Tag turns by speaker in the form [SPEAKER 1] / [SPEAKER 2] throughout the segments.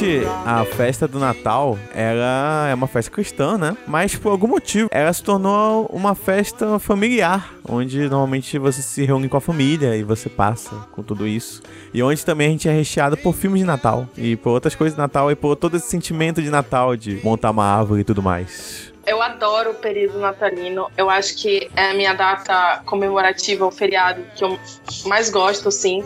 [SPEAKER 1] Antigamente, a festa do Natal era é uma festa cristã, né? Mas por algum motivo, ela se tornou uma festa familiar, onde normalmente você se reúne com a família e você passa com tudo isso. E onde também a gente é recheado por filmes de Natal e por outras coisas de Natal e por todo esse sentimento de Natal, de montar uma árvore e tudo mais.
[SPEAKER 2] Eu adoro o período natalino. Eu acho que é a minha data comemorativa, o feriado que eu mais gosto, assim.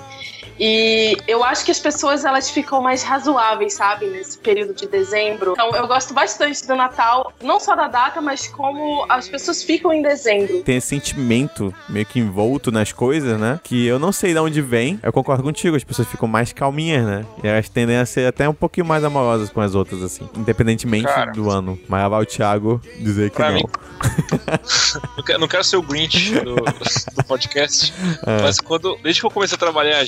[SPEAKER 2] E eu acho que as pessoas elas ficam mais razoáveis, sabe, nesse período de dezembro. Então eu gosto bastante do Natal, não só da data, mas como as pessoas ficam em dezembro.
[SPEAKER 1] Tem esse sentimento meio que envolto nas coisas, né? Que eu não sei de onde vem. Eu concordo contigo, as pessoas ficam mais calminhas, né? E elas tendem a ser até um pouquinho mais amorosas com as outras, assim. Independentemente
[SPEAKER 3] Cara.
[SPEAKER 1] do ano. Mas lá vai o Thiago dizer que não.
[SPEAKER 3] mim. Não quero, não quero ser o Grinch do, do podcast,
[SPEAKER 1] É.
[SPEAKER 3] mas quando, desde que eu comecei a trabalhar em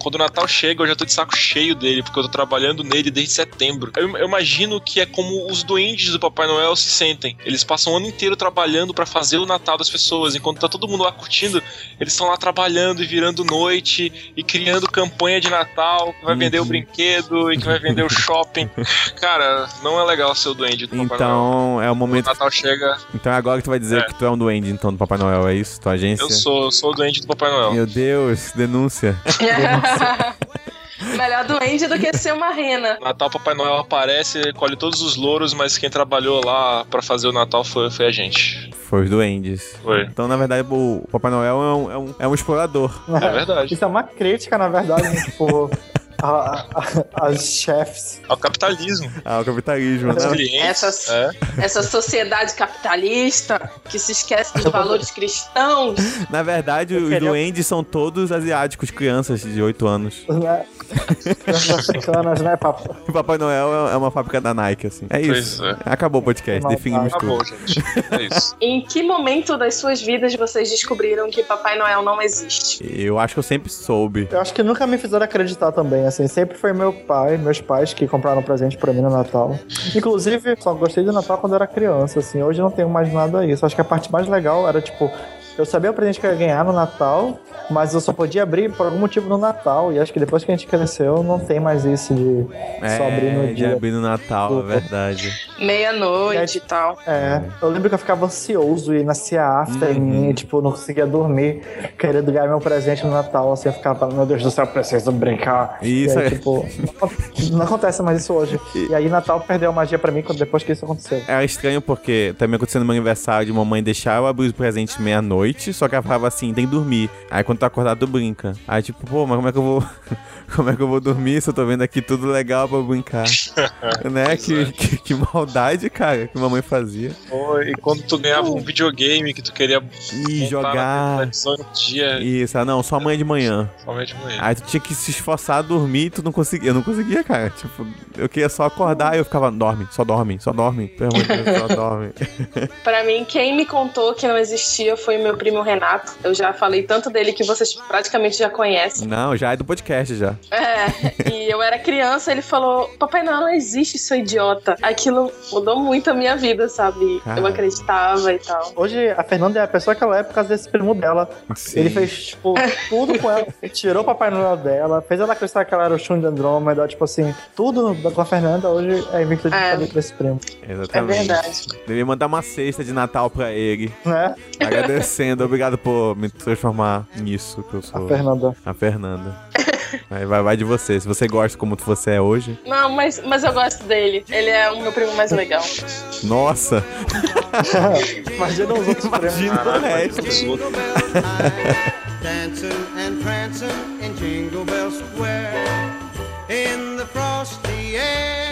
[SPEAKER 3] quando o Natal chega, eu já tô de saco cheio dele, porque eu tô trabalhando nele desde setembro. Eu, eu imagino que é como os duendes do Papai Noel se sentem. Eles passam o ano inteiro trabalhando pra fazer o Natal das pessoas, enquanto tá todo mundo lá curtindo, eles estão lá trabalhando e virando noite e criando campanha de Natal, que vai vender o brinquedo e que vai vender o shopping. Cara, não é legal ser o duende do Papai Noel.
[SPEAKER 1] Então é o
[SPEAKER 3] O
[SPEAKER 1] momento.
[SPEAKER 3] Natal chega,
[SPEAKER 1] Então é agora que tu vai dizer
[SPEAKER 3] É.
[SPEAKER 1] que tu é um duende, então, do Papai Noel, é isso? Tua agência?
[SPEAKER 3] eu sou, eu sou o duende do Papai Noel.
[SPEAKER 1] Meu Deus, denúncia.
[SPEAKER 2] Melhor duende do que ser uma rena.
[SPEAKER 3] Natal, Papai Noel aparece, colhe todos os louros, mas quem trabalhou lá pra fazer o Natal foi, foi a gente.
[SPEAKER 1] Foi os duendes.
[SPEAKER 3] Foi.
[SPEAKER 1] Então, na verdade, o Papai Noel é um, é um, é um explorador.
[SPEAKER 3] É verdade.
[SPEAKER 4] Isso é uma crítica, na verdade, né? tipo, a- a- as chefes.
[SPEAKER 3] Ao capitalismo.
[SPEAKER 1] Ah, o capitalismo, né?
[SPEAKER 2] Essas-
[SPEAKER 3] É.
[SPEAKER 2] Essa sociedade capitalista que se esquece dos valores cristãos.
[SPEAKER 1] Na verdade, os
[SPEAKER 4] queria-
[SPEAKER 1] duendes são todos asiáticos, crianças de 8 anos.
[SPEAKER 4] Africanas, né, papo?
[SPEAKER 1] O Papai Noel é é uma fábrica da Nike, assim. É isso.
[SPEAKER 3] Pois
[SPEAKER 1] Acabou o podcast,
[SPEAKER 4] Mal-
[SPEAKER 1] definimos
[SPEAKER 3] Acabou,
[SPEAKER 1] tudo.
[SPEAKER 3] gente. É isso.
[SPEAKER 2] Em que momento das suas vidas vocês descobriram que Papai Noel não existe?
[SPEAKER 1] Eu acho que eu sempre soube.
[SPEAKER 4] Eu acho que nunca me fizeram acreditar também, assim. Sempre foi meu pai, meus pais que compraram presente pra mim no Natal. Inclusive, só gostei do Natal quando era criança, assim. Hoje não tenho mais nada disso. Acho que a parte mais legal era, tipo, eu sabia o presente que eu ia ganhar no Natal, mas eu só podia abrir por algum motivo no Natal. E acho que depois que a gente cresceu, não tem mais isso de só abrir no
[SPEAKER 1] É, de
[SPEAKER 4] dia.
[SPEAKER 1] abrir no Natal, é verdade.
[SPEAKER 2] Meia-noite e tal.
[SPEAKER 4] É, eu lembro que eu ficava ansioso e nascia afta em mim, e, tipo, não conseguia dormir, querendo ganhar meu presente no Natal, assim, eu ficava, meu Deus do céu, preciso brincar.
[SPEAKER 1] Isso
[SPEAKER 4] e aí,
[SPEAKER 1] é-
[SPEAKER 4] tipo, não, não acontece mais isso hoje. E aí Natal perdeu a magia pra mim quando, depois que isso aconteceu.
[SPEAKER 1] Era estranho porque também aconteceu no meu aniversário de mamãe deixar eu abrir os presentes meia-noite, só que ela falava assim, tem que dormir. Aí quando tá acordado, tu brinca. Aí tipo, pô, mas como é que eu vou. Como é que eu vou dormir se eu tô vendo aqui tudo legal pra brincar? né? Que, que, que maldade, cara, que mamãe fazia.
[SPEAKER 3] Pô, E quando tu ganhava um videogame que tu queria
[SPEAKER 1] E jogar.
[SPEAKER 3] dia,
[SPEAKER 1] Isso, ah, não, só amanhã de manhã.
[SPEAKER 3] somente amanhã.
[SPEAKER 1] Aí tu tinha que se esforçar a dormir e tu não conseguia. Eu não conseguia, cara. Tipo, eu queria só acordar e eu ficava, dorme, só dorme, só dorme. Pelo amor de Deus, só dorme.
[SPEAKER 2] Pra mim, quem me contou que não existia foi o meu primo Renato. Eu já falei tanto dele que vocês praticamente já conhecem.
[SPEAKER 1] Não, já é do podcast já.
[SPEAKER 2] É, e eu era criança, ele falou: Papai Noel não existe, seu idiota. Aquilo mudou muito a minha vida, sabe?
[SPEAKER 1] Cara.
[SPEAKER 2] Eu acreditava e tal.
[SPEAKER 4] Hoje a Fernanda é a pessoa que ela é por causa desse primo dela.
[SPEAKER 1] Sim.
[SPEAKER 4] Ele fez, tipo, tudo com ela. Ele tirou o Papai Noel dela, fez ela acreditar que ela era o Shun de Andrômeda, tipo assim, tudo com a Fernanda hoje é virtude
[SPEAKER 2] É.
[SPEAKER 4] desse primo.
[SPEAKER 1] Exatamente.
[SPEAKER 2] É verdade.
[SPEAKER 1] Devia mandar uma cesta de Natal pra ele,
[SPEAKER 4] Né?
[SPEAKER 1] agradecendo. Obrigado por me transformar nisso que eu sou.
[SPEAKER 4] A Fernanda.
[SPEAKER 1] A Fernanda. Aí vai, vai de você. Se você gosta como você é hoje.
[SPEAKER 2] Não, mas, mas eu gosto dele. Ele é o meu primo mais legal.
[SPEAKER 1] Nossa!
[SPEAKER 4] Imagina os outros.
[SPEAKER 1] Imagina o resto.
[SPEAKER 5] dancing and prancing in Jingle Bell Square in the frosty air.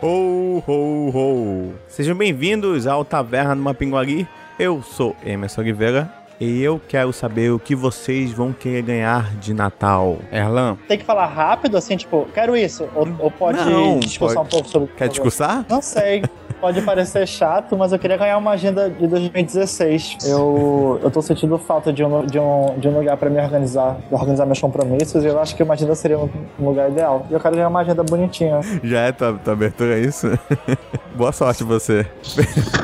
[SPEAKER 1] Ho, ho, ho! Sejam bem-vindos ao Taverna do Mapinguari. Eu sou Emerson Oliveira e eu quero saber o que vocês vão querer ganhar de Natal. Erlan,
[SPEAKER 4] Tem que falar rápido, assim, tipo, quero isso. Ou, ou pode
[SPEAKER 1] Não,
[SPEAKER 4] discursar
[SPEAKER 1] pode.
[SPEAKER 4] um pouco sobre.
[SPEAKER 1] quer discursar?
[SPEAKER 4] Não sei. Pode parecer chato, mas eu queria ganhar uma agenda de 2016. Eu, eu tô sentindo falta de um, de um, de um lugar pra me organizar, pra organizar meus compromissos, e eu acho que uma agenda seria um, um lugar ideal. E eu quero ganhar uma agenda bonitinha.
[SPEAKER 1] Já é tua, tua abertura, é isso? Boa sorte você.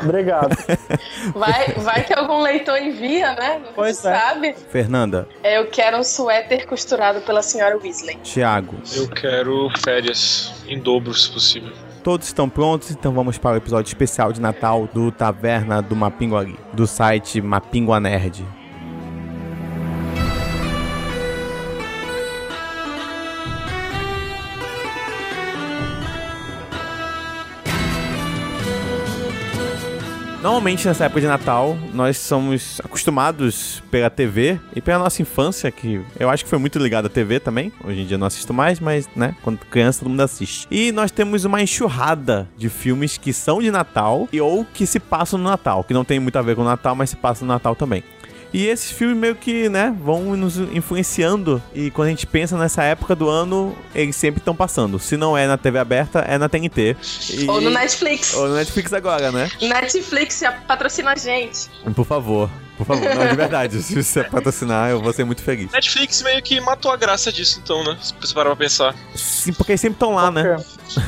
[SPEAKER 4] Obrigado.
[SPEAKER 2] Vai, vai que algum leitor envia, né? Não
[SPEAKER 4] Pois
[SPEAKER 2] se
[SPEAKER 4] é.
[SPEAKER 2] sabe.
[SPEAKER 1] Fernanda,
[SPEAKER 2] Eu quero um suéter costurado pela senhora Weasley.
[SPEAKER 1] Thiago,
[SPEAKER 3] Eu quero férias em dobro, se possível.
[SPEAKER 1] todos estão prontos, então vamos para o episódio especial de Natal do Taverna do Mapinguari, do site Mapingua Nerd. Normalmente nessa época de Natal, nós somos acostumados pela TV e pela nossa infância, que eu acho que foi muito ligada à TV também. Hoje em dia não assisto mais, mas, né, quando criança todo mundo assiste. E nós temos uma enxurrada de filmes que são de Natal e ou que se passam no Natal, que não tem muito a ver com o Natal, mas se passam no Natal também. E esses filmes meio que, né, vão nos influenciando. E quando a gente pensa nessa época do ano, eles sempre estão passando. Se não é na TV aberta, é na TNT. E-
[SPEAKER 2] Ou no Netflix.
[SPEAKER 1] Ou no Netflix agora, né?
[SPEAKER 2] Netflix patrocina a gente.
[SPEAKER 1] Por favor. Por favor. Não, de verdade. Se você patrocinar, eu vou ser muito feliz.
[SPEAKER 3] Netflix meio que matou a graça disso, então, né? Se você parar pra pensar.
[SPEAKER 1] Sim, porque eles sempre estão lá, né?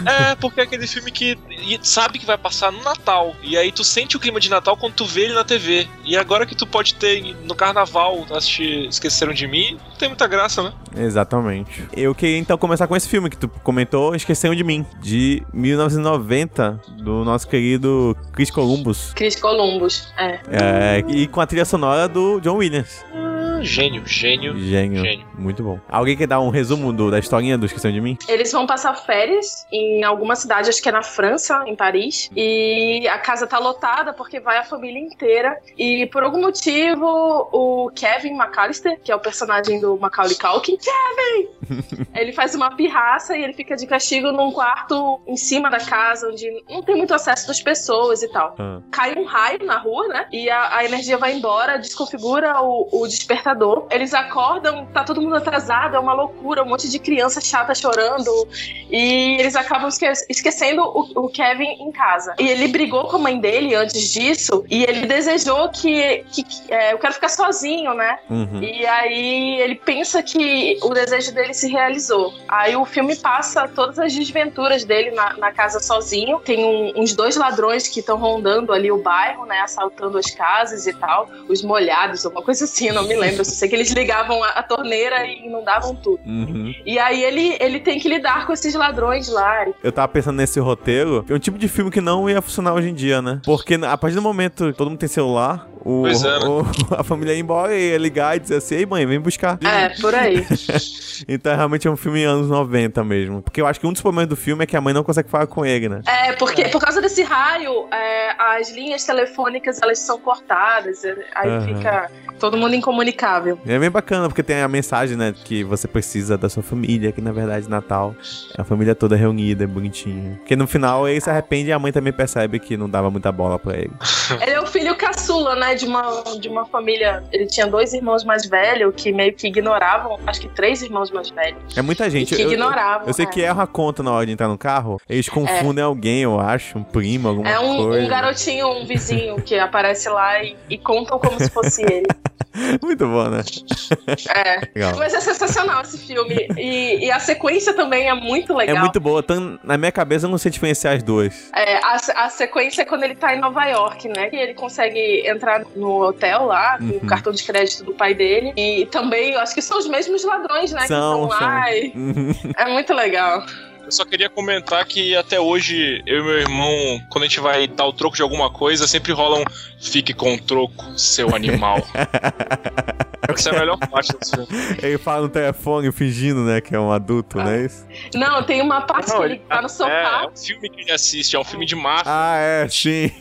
[SPEAKER 3] É, porque é aquele filme que sabe que vai passar no Natal. E aí tu sente o clima de Natal quando tu vê ele na TV. E agora que tu pode ter no carnaval assistir Esqueceram de Mim, não tem muita graça, né?
[SPEAKER 1] Exatamente. Eu queria então começar com esse filme que tu comentou, Esqueceram de Mim, de 1990, do nosso querido Chris Columbus.
[SPEAKER 2] Chris Columbus. É.
[SPEAKER 1] É, e com a trilha sonora do John Williams.
[SPEAKER 3] Ah, gênio, gênio.
[SPEAKER 1] Gênio.
[SPEAKER 3] Gênio.
[SPEAKER 1] Muito bom. Alguém quer dar um resumo do- da historinha do Esqueceram de Mim?
[SPEAKER 2] Eles vão passar férias em alguma cidade, acho que é na França, em Paris. E a casa tá lotada porque vai a família inteira. E por algum motivo, o Kevin McAllister, que é o personagem do Macaulay Culkin, Kevin! ele faz uma pirraça e ele fica de castigo num quarto em cima da casa, onde não tem muito acesso das pessoas e tal.
[SPEAKER 1] Ah.
[SPEAKER 2] Cai um raio na rua, né? E a, a energia vai embora, desconfigura o, o despertador. Eles acordam, tá todo mundo atrasado, é uma loucura, um monte de criança chata chorando. E eles acabam esque- esquecendo o, o Kevin em casa. E ele brigou com a mãe dele antes disso, e ele desejou que, que, que, é, eu quero ficar sozinho, né?
[SPEAKER 1] Uhum.
[SPEAKER 2] E aí ele pensa que o desejo dele se realizou. Aí o filme passa todas as desventuras dele na, na casa sozinho. Tem um- uns dois ladrões que estão rondando ali o bairro, né? Assaltando as casas e tal. Os molhados, alguma coisa assim, não me lembro. Eu só sei que eles ligavam a, a torneira e inundavam tudo.
[SPEAKER 1] Uhum.
[SPEAKER 2] E aí ele, ele tem que lidar com esses ladrões lá.
[SPEAKER 1] Eu tava pensando nesse roteiro, é um tipo de filme que não ia funcionar hoje em dia, né? Porque a partir do momento que todo mundo tem celular, o,
[SPEAKER 3] é, né?
[SPEAKER 1] o- a família ia embora e ia ligar e dizer assim, ei mãe, vem buscar.
[SPEAKER 2] É, por aí.
[SPEAKER 1] Então realmente é um filme anos 90 mesmo. Porque eu acho que um dos problemas do filme é que a mãe não consegue falar com ele, né?
[SPEAKER 2] É, porque por causa desse raio, é, as linhas telefônicas elas são cortadas. é, Aí
[SPEAKER 1] Aham.
[SPEAKER 2] fica todo mundo incomunicável.
[SPEAKER 1] É bem bacana, porque tem a mensagem, né, que você precisa da sua família, que na verdade Natal é a família toda reunida, é bonitinho. Porque no final ele se arrepende e a mãe também percebe que não dava muita bola pra ele.
[SPEAKER 2] Ele é o filho caçula, né, de uma, de uma família. Ele tinha dois irmãos mais velhos que meio que ignoravam, acho que três irmãos mais velhos.
[SPEAKER 1] É muita gente.
[SPEAKER 2] que
[SPEAKER 1] eu, eu,
[SPEAKER 2] ignoravam.
[SPEAKER 1] eu sei
[SPEAKER 2] é.
[SPEAKER 1] que erra a conta na hora de entrar no carro, eles confundem alguém, eu acho, um primo, alguma
[SPEAKER 2] É um,
[SPEAKER 1] coisa.
[SPEAKER 2] um garotinho, um vizinho que aparece lá e, e contam como se fosse ele.
[SPEAKER 1] Muito bom, né?
[SPEAKER 2] É.
[SPEAKER 1] Legal.
[SPEAKER 2] Mas é sensacional esse filme. E, e a sequência também é muito
[SPEAKER 1] É
[SPEAKER 2] legal.
[SPEAKER 1] muito boa. Então, na minha cabeça eu não sei diferenciar as duas.
[SPEAKER 2] É, a, a sequência é quando ele tá em Nova York, né? E ele consegue entrar no hotel lá, com
[SPEAKER 1] Uhum.
[SPEAKER 2] o cartão de crédito do pai dele. E também, eu acho que são os mesmos ladrões, né?
[SPEAKER 1] São,
[SPEAKER 2] que estão lá. e-
[SPEAKER 1] Uhum.
[SPEAKER 2] É muito legal.
[SPEAKER 3] Eu só queria comentar que até hoje, eu e meu irmão, quando a gente vai dar o troco de alguma coisa, sempre rola um fique com o troco, seu animal. Essa é a melhor parte desse filme.
[SPEAKER 1] Ele fala no telefone fingindo, né, que é um adulto, não é isso?
[SPEAKER 2] Não, tem uma parte
[SPEAKER 3] Não,
[SPEAKER 2] que ele tá no
[SPEAKER 3] É,
[SPEAKER 2] sofá.
[SPEAKER 3] é um filme que ele assiste, é um filme de máfia
[SPEAKER 1] Ah, é, sim.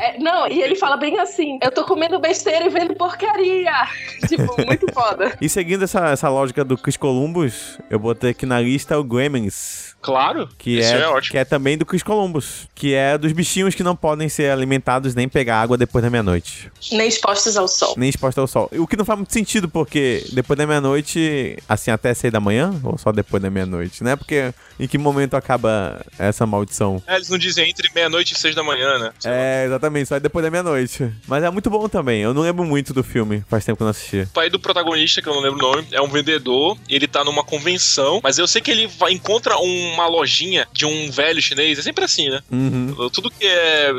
[SPEAKER 2] É, não, e ele fala bem assim: eu tô comendo besteira e vendo porcaria. tipo, muito foda.
[SPEAKER 1] E seguindo essa, essa lógica do Chris Columbus, eu botei aqui na lista o Gremlins.
[SPEAKER 3] Claro,
[SPEAKER 1] Que
[SPEAKER 3] isso
[SPEAKER 1] é,
[SPEAKER 3] é, ótimo.
[SPEAKER 1] que é também do Chris Columbus. Que é dos bichinhos que não podem ser alimentados nem pegar água depois da meia-noite.
[SPEAKER 2] Nem expostos ao sol.
[SPEAKER 1] Nem exposto ao sol. O que não faz muito sentido, porque depois da meia-noite, assim, até seis da manhã, ou só depois da meia-noite, né? Porque em que momento acaba essa maldição?
[SPEAKER 3] É, eles não dizem entre meia-noite e seis da manhã, né?
[SPEAKER 1] É, exatamente, só depois da meia-noite. Mas é muito bom também. Eu não lembro muito do filme, faz tempo que eu não assisti.
[SPEAKER 3] O pai do protagonista, que eu não lembro o nome, é um vendedor, ele tá numa convenção, mas eu sei que ele vai, encontra uma lojinha de um velho chinês, é sempre assim, né?
[SPEAKER 1] Uhum.
[SPEAKER 3] Tudo que é,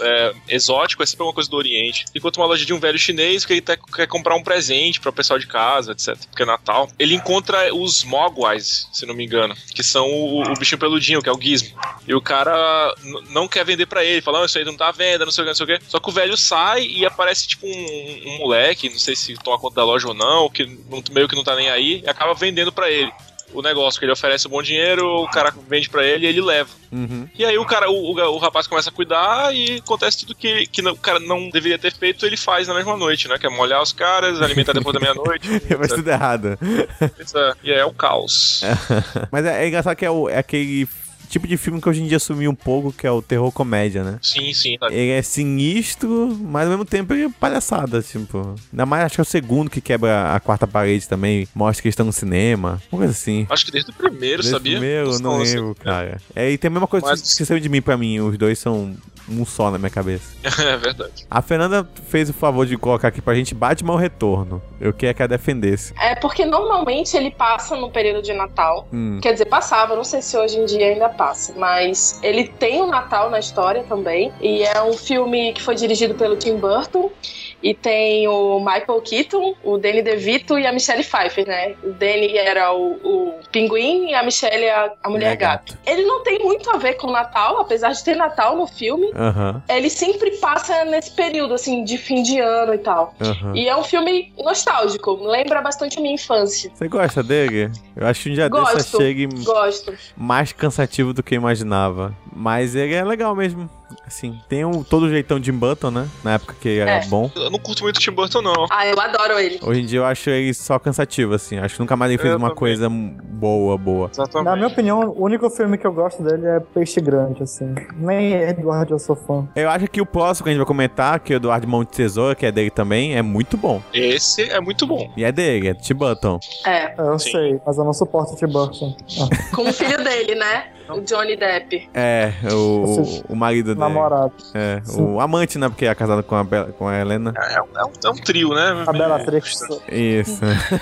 [SPEAKER 3] é exótico é sempre uma coisa do Oriente. Enquanto uma loja de um velho chinês que ele tá- quer comprar um presente para o pessoal de casa, etc. Porque é Natal. Ele encontra os Mogwais, se não me engano, que são o, o bichinho peludinho, que é o Gizmo. E o cara não quer vender para ele, falando, isso aí não tá à venda, não sei o que, não sei o que. Só que o velho sai e aparece tipo um, um moleque, não sei se toma conta da loja ou não, que meio que não tá nem aí, e acaba vendendo para ele. O negócio que ele oferece um bom dinheiro, o cara vende pra ele e ele leva.
[SPEAKER 1] Uhum.
[SPEAKER 3] E aí o cara, o, o, o rapaz começa a cuidar e acontece tudo que, que não- o cara não deveria ter feito, ele faz na mesma noite, né? Que é molhar os caras, alimentar depois da meia-noite.
[SPEAKER 1] Faz tudo errado.
[SPEAKER 3] etc. e aí é o caos.
[SPEAKER 1] Mas é, é engraçado que é, o- é aquele tipo de filme que hoje em dia sumiu um pouco, que é o terror comédia, né?
[SPEAKER 3] Sim, sim. tá.
[SPEAKER 1] Ele é sinistro, mas ao mesmo tempo ele é palhaçada, tipo. Ainda mais acho que é o segundo que quebra a quarta parede também, mostra que eles estão no cinema, uma coisa assim.
[SPEAKER 3] Acho que desde o primeiro,
[SPEAKER 1] Desse
[SPEAKER 3] sabia?
[SPEAKER 1] Meu,
[SPEAKER 3] Eles
[SPEAKER 1] não
[SPEAKER 3] estão
[SPEAKER 1] lembro, cara. É, e tem a mesma coisa
[SPEAKER 3] Mas-
[SPEAKER 1] que esqueceu de mim pra mim, os dois são um só na minha cabeça.
[SPEAKER 3] é verdade.
[SPEAKER 1] A Fernanda fez o favor de colocar aqui pra gente Batman o Retorno. Eu queria que ela defendesse.
[SPEAKER 2] É porque normalmente ele passa no período de Natal.
[SPEAKER 1] Hum.
[SPEAKER 2] Quer dizer, passava, não sei se hoje em dia ainda passa, mas ele tem o Natal na história também. E é um filme que foi dirigido pelo Tim Burton. E tem o Michael Keaton, o Danny DeVito e a Michelle Pfeiffer, né? O Danny era o, o pinguim e a Michelle a, a mulher
[SPEAKER 1] É
[SPEAKER 2] gato. Ele não tem muito a ver com o Natal, apesar de ter Natal no filme. Ele sempre passa nesse período, assim, de fim de ano e tal. E é um filme nostálgico, lembra bastante a minha infância.
[SPEAKER 1] Você gosta dele? Eu acho que um dia desse
[SPEAKER 2] Gosto.
[SPEAKER 1] chega
[SPEAKER 2] Gosto.
[SPEAKER 1] mais cansativo do que eu imaginava. Mas ele é legal mesmo. Assim, tem um, todo o jeitão de Button, né? Na época que ele era
[SPEAKER 2] É.
[SPEAKER 1] bom.
[SPEAKER 3] Eu não curto muito o Tim Burton, não.
[SPEAKER 2] Ah, eu adoro ele.
[SPEAKER 1] Hoje em dia eu acho ele só cansativo, assim. Acho que nunca mais ele fez
[SPEAKER 3] Eu
[SPEAKER 1] uma
[SPEAKER 3] também.
[SPEAKER 1] coisa boa, boa.
[SPEAKER 3] Exatamente.
[SPEAKER 4] Na minha opinião, o único filme que eu gosto dele é Peixe Grande, assim. Nem Eduardo eu sou fã.
[SPEAKER 1] Eu acho que o próximo que a gente vai comentar, que é o Eduardo Mão de Tesoura, que é dele também, é muito bom.
[SPEAKER 3] Esse é muito bom.
[SPEAKER 1] E é dele, é Tim Burton.
[SPEAKER 2] É,
[SPEAKER 4] eu
[SPEAKER 3] Sim.
[SPEAKER 4] sei, mas eu não suporto o Tim Burton. Ah,
[SPEAKER 2] com o filho dele, né? O Johnny Depp.
[SPEAKER 1] É, o, o marido dele.
[SPEAKER 4] Namorado.
[SPEAKER 1] É,
[SPEAKER 4] Sim.
[SPEAKER 1] o amante, né? Porque é casado com a, Bela- com a Helena.
[SPEAKER 3] É, um- é um, é um trio, né?
[SPEAKER 4] A Bellatrix.
[SPEAKER 1] Isso.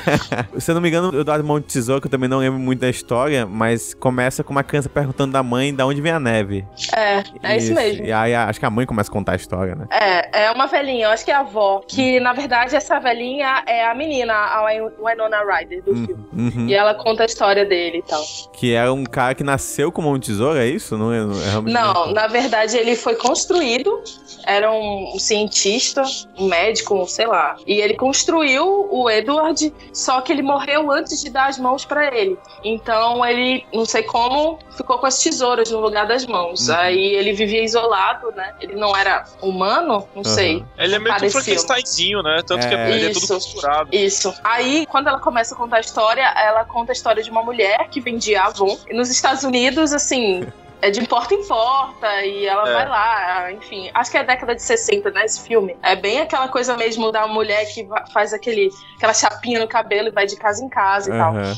[SPEAKER 1] Se eu não me engano, o Eduardo Mão de Tesoura, que eu também não lembro muito da história, mas começa com uma criança perguntando da mãe de onde vem a neve.
[SPEAKER 2] É, é isso, mesmo.
[SPEAKER 1] E aí acho que a mãe começa a contar a história, né?
[SPEAKER 2] É, é uma velhinha, eu acho que é a avó. Que na verdade essa velhinha é a menina, a Winona Ryder do filme.
[SPEAKER 1] Uhum.
[SPEAKER 2] E ela conta a história dele e tal.
[SPEAKER 1] Que é um cara que nasceu com mão de tesoura, é isso? Não é, não é
[SPEAKER 2] Não, na verdade ele foi construído, era um cientista, um médico, sei lá. E ele construiu o Edward, só que ele morreu antes de dar as mãos pra ele. Então ele, não sei como, ficou com as tesouras no lugar das mãos.
[SPEAKER 1] Uhum.
[SPEAKER 2] Aí ele vivia isolado, né? Ele não era humano, não sei.
[SPEAKER 3] Ele é meio que um. Frankensteinzinho, né? Tanto que
[SPEAKER 1] É.
[SPEAKER 3] ele é tudo costurado.
[SPEAKER 2] Isso. Aí, quando ela começa a contar a história, ela conta a história de uma mulher que vendia Avon. E nos Estados Unidos, assim, é de porta em porta e ela
[SPEAKER 3] É.
[SPEAKER 2] vai lá, enfim. Acho que é década de 60, né, esse filme. É bem aquela coisa mesmo da mulher que va- faz aquele, aquela chapinha no cabelo e vai de casa em casa e tal.
[SPEAKER 1] Aham.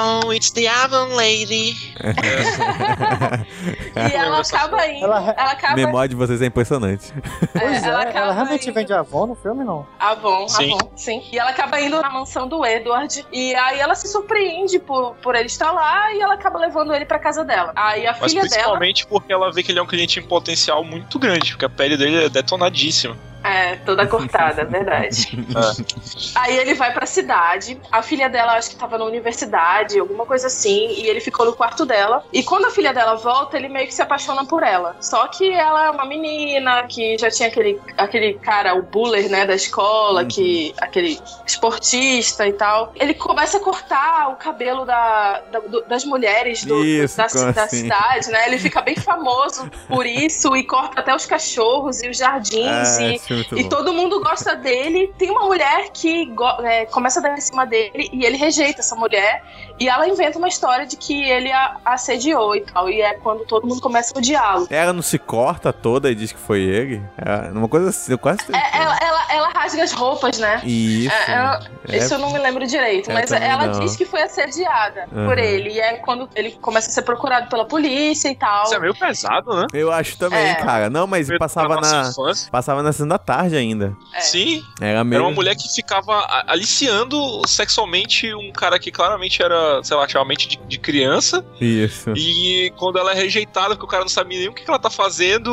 [SPEAKER 3] Oh, it's the Avon Lady.
[SPEAKER 2] E ela acaba indo,
[SPEAKER 4] Ela
[SPEAKER 2] ela, acaba...
[SPEAKER 1] Memória de vocês é impressionante.
[SPEAKER 2] é,
[SPEAKER 4] Pois é,
[SPEAKER 2] ela
[SPEAKER 4] ela, realmente
[SPEAKER 2] indo-
[SPEAKER 4] vende avó no filme, não?
[SPEAKER 2] Avon,
[SPEAKER 3] Sim.
[SPEAKER 2] Avon, sim. E ela acaba indo na mansão do Edward. E aí ela se surpreende por, por ele estar lá e ela acaba levando ele pra casa dela. Aí a
[SPEAKER 3] Mas
[SPEAKER 2] filha dela.
[SPEAKER 3] principalmente porque ela vê que ele é um cliente em potencial muito grande, porque a pele dele é detonadíssima.
[SPEAKER 2] É, toda cortada, é verdade. Aí ele vai pra cidade, a filha dela acho que tava na universidade, alguma coisa assim, e ele ficou no quarto dela. E quando a filha dela volta, ele meio que se apaixona por ela. Só que ela é uma menina que já tinha aquele, aquele cara, o buller, né, da escola, que aquele esportista e tal. Ele começa a cortar o cabelo da, da- do- das mulheres do-
[SPEAKER 1] Isso,
[SPEAKER 2] da, da
[SPEAKER 1] assim?
[SPEAKER 2] cidade, né? Ele fica bem famoso por isso e corta até os cachorros e os jardins
[SPEAKER 1] Ah,
[SPEAKER 2] e
[SPEAKER 1] muito
[SPEAKER 2] E
[SPEAKER 1] bom.
[SPEAKER 2] todo mundo gosta dele. Tem uma mulher que é, começa a dar em cima dele e ele rejeita essa mulher. E ela inventa uma história de que ele a assediou e tal. E é quando todo mundo começa a odiá-lo.
[SPEAKER 1] Ela não se corta toda e diz que foi ele? É uma coisa assim, eu quase...
[SPEAKER 2] É, ela, ela, ela rasga as roupas, né?
[SPEAKER 1] Isso.
[SPEAKER 2] É, ela-
[SPEAKER 1] É,
[SPEAKER 2] Isso eu não me lembro direito,
[SPEAKER 1] Eu
[SPEAKER 2] mas ela
[SPEAKER 1] não.
[SPEAKER 2] diz que foi assediada
[SPEAKER 1] Uhum.
[SPEAKER 2] por ele. E é quando ele começa a ser procurado pela polícia e tal.
[SPEAKER 3] Isso é meio pesado, né?
[SPEAKER 1] Eu acho também,
[SPEAKER 2] É.
[SPEAKER 1] cara. Não, mas passava na...
[SPEAKER 3] infância.
[SPEAKER 1] Passava na sessão da tarde ainda.
[SPEAKER 2] É.
[SPEAKER 3] Sim,
[SPEAKER 1] Era meio...
[SPEAKER 3] era uma mulher que ficava a- aliciando sexualmente um cara que claramente era, sei lá, tinha uma mente de, de criança.
[SPEAKER 1] Isso.
[SPEAKER 3] E quando ela é rejeitada, porque o cara não sabe nem o que que ela tá fazendo,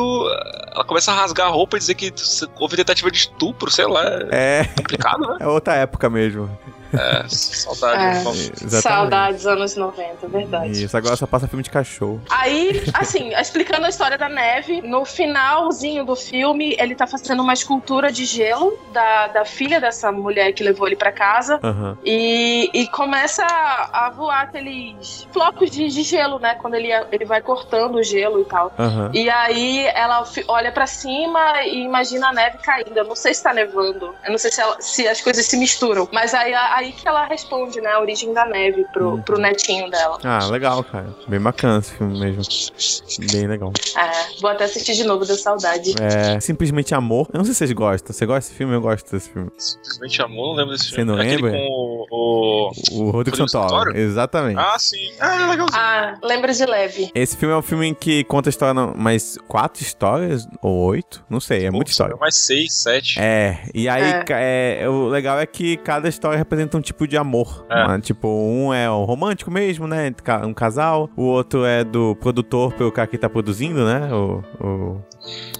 [SPEAKER 3] ela começa a rasgar a roupa e dizer que houve tentativa de estupro, sei lá. É
[SPEAKER 1] É,
[SPEAKER 3] complicado, né?
[SPEAKER 1] é outra época mesmo.
[SPEAKER 3] É, saudade.
[SPEAKER 2] É. Saudades anos 90, verdade.
[SPEAKER 1] Isso, agora só passa filme de cachorro.
[SPEAKER 2] Aí, assim, explicando a história da neve, no finalzinho do filme, ele tá fazendo uma escultura de gelo da, da filha dessa mulher que levou ele pra casa.
[SPEAKER 1] Aham.
[SPEAKER 2] E, e começa a, a voar aqueles flocos de, de gelo, né? Quando ele, ele vai cortando o gelo e tal.
[SPEAKER 1] Aham.
[SPEAKER 2] E aí ela olha pra cima e imagina a neve caindo. Eu não sei se tá nevando. Eu não sei se, ela- se as coisas se misturam. Mas aí, aí que ela responde, né? A origem da neve pro,
[SPEAKER 1] Hum.
[SPEAKER 2] pro netinho dela.
[SPEAKER 1] Ah, legal, cara. Bem bacana esse filme mesmo. Bem legal.
[SPEAKER 2] É, vou até assistir de novo, deu saudade.
[SPEAKER 1] É, Simplesmente Amor. Eu não sei se vocês gostam. Você gosta desse filme? Eu gosto desse filme.
[SPEAKER 3] Simplesmente amor, não lembro desse
[SPEAKER 1] Você
[SPEAKER 3] filme.
[SPEAKER 1] não
[SPEAKER 3] É Aquele
[SPEAKER 1] lembra?
[SPEAKER 3] com o. o-
[SPEAKER 1] O Rodrigo Santoro. Exatamente.
[SPEAKER 3] Ah, sim. Ah, é legalzinho.
[SPEAKER 2] Ah, lembra de leve.
[SPEAKER 1] Esse filme é um filme que conta a história, não- mais quatro histórias ou oito? Não sei, é muita história.
[SPEAKER 3] Mais seis, sete.
[SPEAKER 1] É, e aí
[SPEAKER 2] É.
[SPEAKER 1] é, o legal é que cada história representa um tipo de amor.
[SPEAKER 3] É.
[SPEAKER 1] Uma- tipo, um é o romântico mesmo, né? Um casal. O outro é do produtor pelo cara que tá produzindo, né? O, o-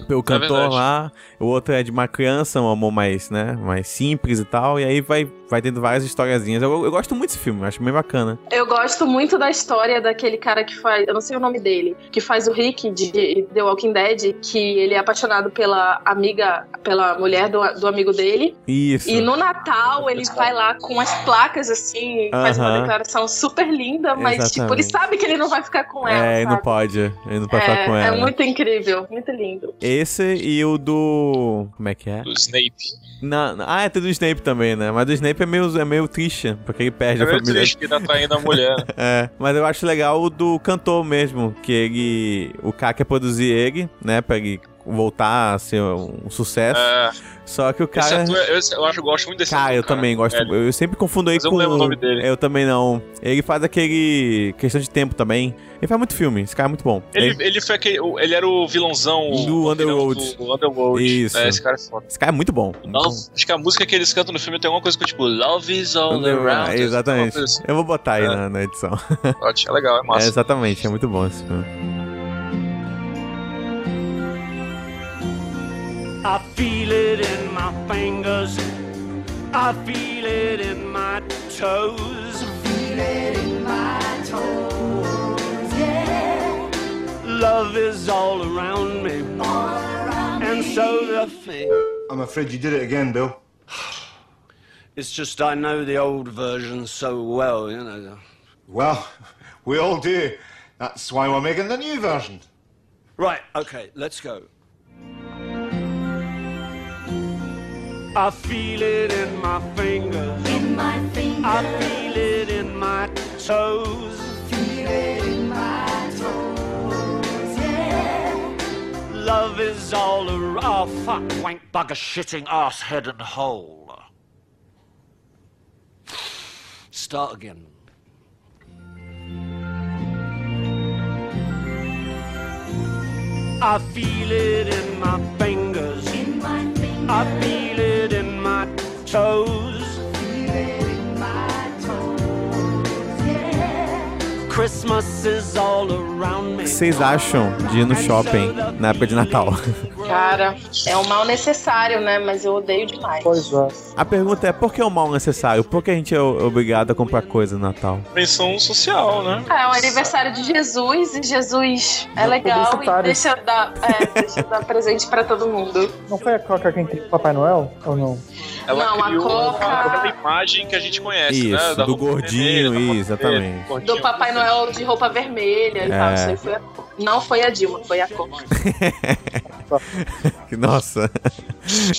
[SPEAKER 1] pelo cantor
[SPEAKER 3] verdade.
[SPEAKER 1] lá. O outro é de uma criança, um amor mais, né? Mais simples e tal. E aí vai, vai tendo várias historiazinhas. Eu, eu gosto muito desse filme, eu acho bem bacana.
[SPEAKER 2] Eu gosto muito da história daquele cara que faz. Eu não sei o nome dele. Que faz o Rick de The Walking Dead. Que ele é apaixonado pela amiga. Pela mulher do, do amigo dele.
[SPEAKER 1] Isso.
[SPEAKER 2] E no Natal ele vai lá com as placas assim. Faz uma declaração super linda. Mas, tipo, ele
[SPEAKER 1] Exatamente.
[SPEAKER 2] sabe que ele não vai ficar com ela.
[SPEAKER 1] É, ele não pode. Ele não pode
[SPEAKER 2] É,
[SPEAKER 1] ficar com
[SPEAKER 2] é
[SPEAKER 1] ela.
[SPEAKER 2] muito incrível, muito lindo.
[SPEAKER 1] Esse e o do. Como é que é?
[SPEAKER 3] Do Snape.
[SPEAKER 1] Na, na- ah, é tem do Snape também, né? Mas do Snape é meio, é meio triste, porque ele perde
[SPEAKER 3] É
[SPEAKER 1] a
[SPEAKER 3] meio
[SPEAKER 1] família.
[SPEAKER 3] triste que tá traindo a mulher.
[SPEAKER 1] É, mas eu acho legal o do cantor mesmo, que ele. O quer produzir ele, né? Pra ele voltar a ser um sucesso.
[SPEAKER 3] É,
[SPEAKER 1] Só que o cara.
[SPEAKER 3] ator, eu, eu acho, eu gosto muito desse
[SPEAKER 1] Cara,
[SPEAKER 3] ator,
[SPEAKER 1] eu também gosto.
[SPEAKER 3] Ele-
[SPEAKER 1] Eu sempre confundo ele
[SPEAKER 3] Mas eu
[SPEAKER 1] com.
[SPEAKER 3] não lembro o nome dele.
[SPEAKER 1] Eu também não. Ele faz aquele. Questão de tempo também. Ele faz muito filme. Esse cara é muito bom.
[SPEAKER 3] Ele, ele foi aquele. Ele era o vilãozão.
[SPEAKER 1] Do Underworld.
[SPEAKER 3] Do, do Underworld.
[SPEAKER 1] Isso.
[SPEAKER 3] É, esse cara é foda.
[SPEAKER 1] Esse cara é muito bom.
[SPEAKER 3] Love, acho que a música que eles cantam no filme tem alguma coisa que tipo Love is all
[SPEAKER 1] Underworld,
[SPEAKER 3] around.
[SPEAKER 1] Exatamente.
[SPEAKER 3] assim.
[SPEAKER 1] Eu vou botar aí
[SPEAKER 3] É.
[SPEAKER 1] na, na edição.
[SPEAKER 3] Ótimo, é legal, é
[SPEAKER 1] É,
[SPEAKER 3] massa.
[SPEAKER 1] exatamente, é muito bom esse filme.
[SPEAKER 6] I feel it in my fingers. I feel it in my toes. Feel it in my toes, yeah. Love is all around me. and so the thing.
[SPEAKER 7] I'm afraid you did it again, Bill.
[SPEAKER 6] It's just I know the old version so well, you know.
[SPEAKER 7] Well, we all do. That's why we're making the new version.
[SPEAKER 6] Right, okay, let's go. I feel it in my fingers. In my fingers. I feel it in my toes. Feel it in my toes, yeah. Love is all around. Oh, fuck, wank, bugger, shitting, ass, head, and hole. Start again. I feel it in my fingers. In my fingers. I feel it in my toes.
[SPEAKER 1] O
[SPEAKER 6] me.
[SPEAKER 1] que vocês acham de ir no shopping na época de Natal?
[SPEAKER 2] Cara, é um mal necessário, né? Mas eu odeio demais.
[SPEAKER 4] Pois é.
[SPEAKER 1] A pergunta é por que é um mal necessário? Por que a gente é obrigado a comprar coisa no Natal?
[SPEAKER 3] Menção social, né?
[SPEAKER 2] É, é o aniversário de Jesus e Jesus é legal e deixa eu dar, é, deixa dar presente pra todo mundo.
[SPEAKER 4] Não foi a Coca quem criou o Papai Noel? Ou não?
[SPEAKER 3] Ela
[SPEAKER 2] Não, a Coca-
[SPEAKER 3] aquela imagem que a gente conhece, né?
[SPEAKER 1] Isso,
[SPEAKER 3] Da
[SPEAKER 1] do gordinho,
[SPEAKER 3] vermelha,
[SPEAKER 1] isso,
[SPEAKER 3] vermelha,
[SPEAKER 1] exatamente.
[SPEAKER 3] gordinho.
[SPEAKER 2] Do Papai Noel de roupa vermelha e
[SPEAKER 1] É.
[SPEAKER 2] tal. Isso aí foi a... Não foi a Dilma, foi a Coca.
[SPEAKER 1] Que, nossa.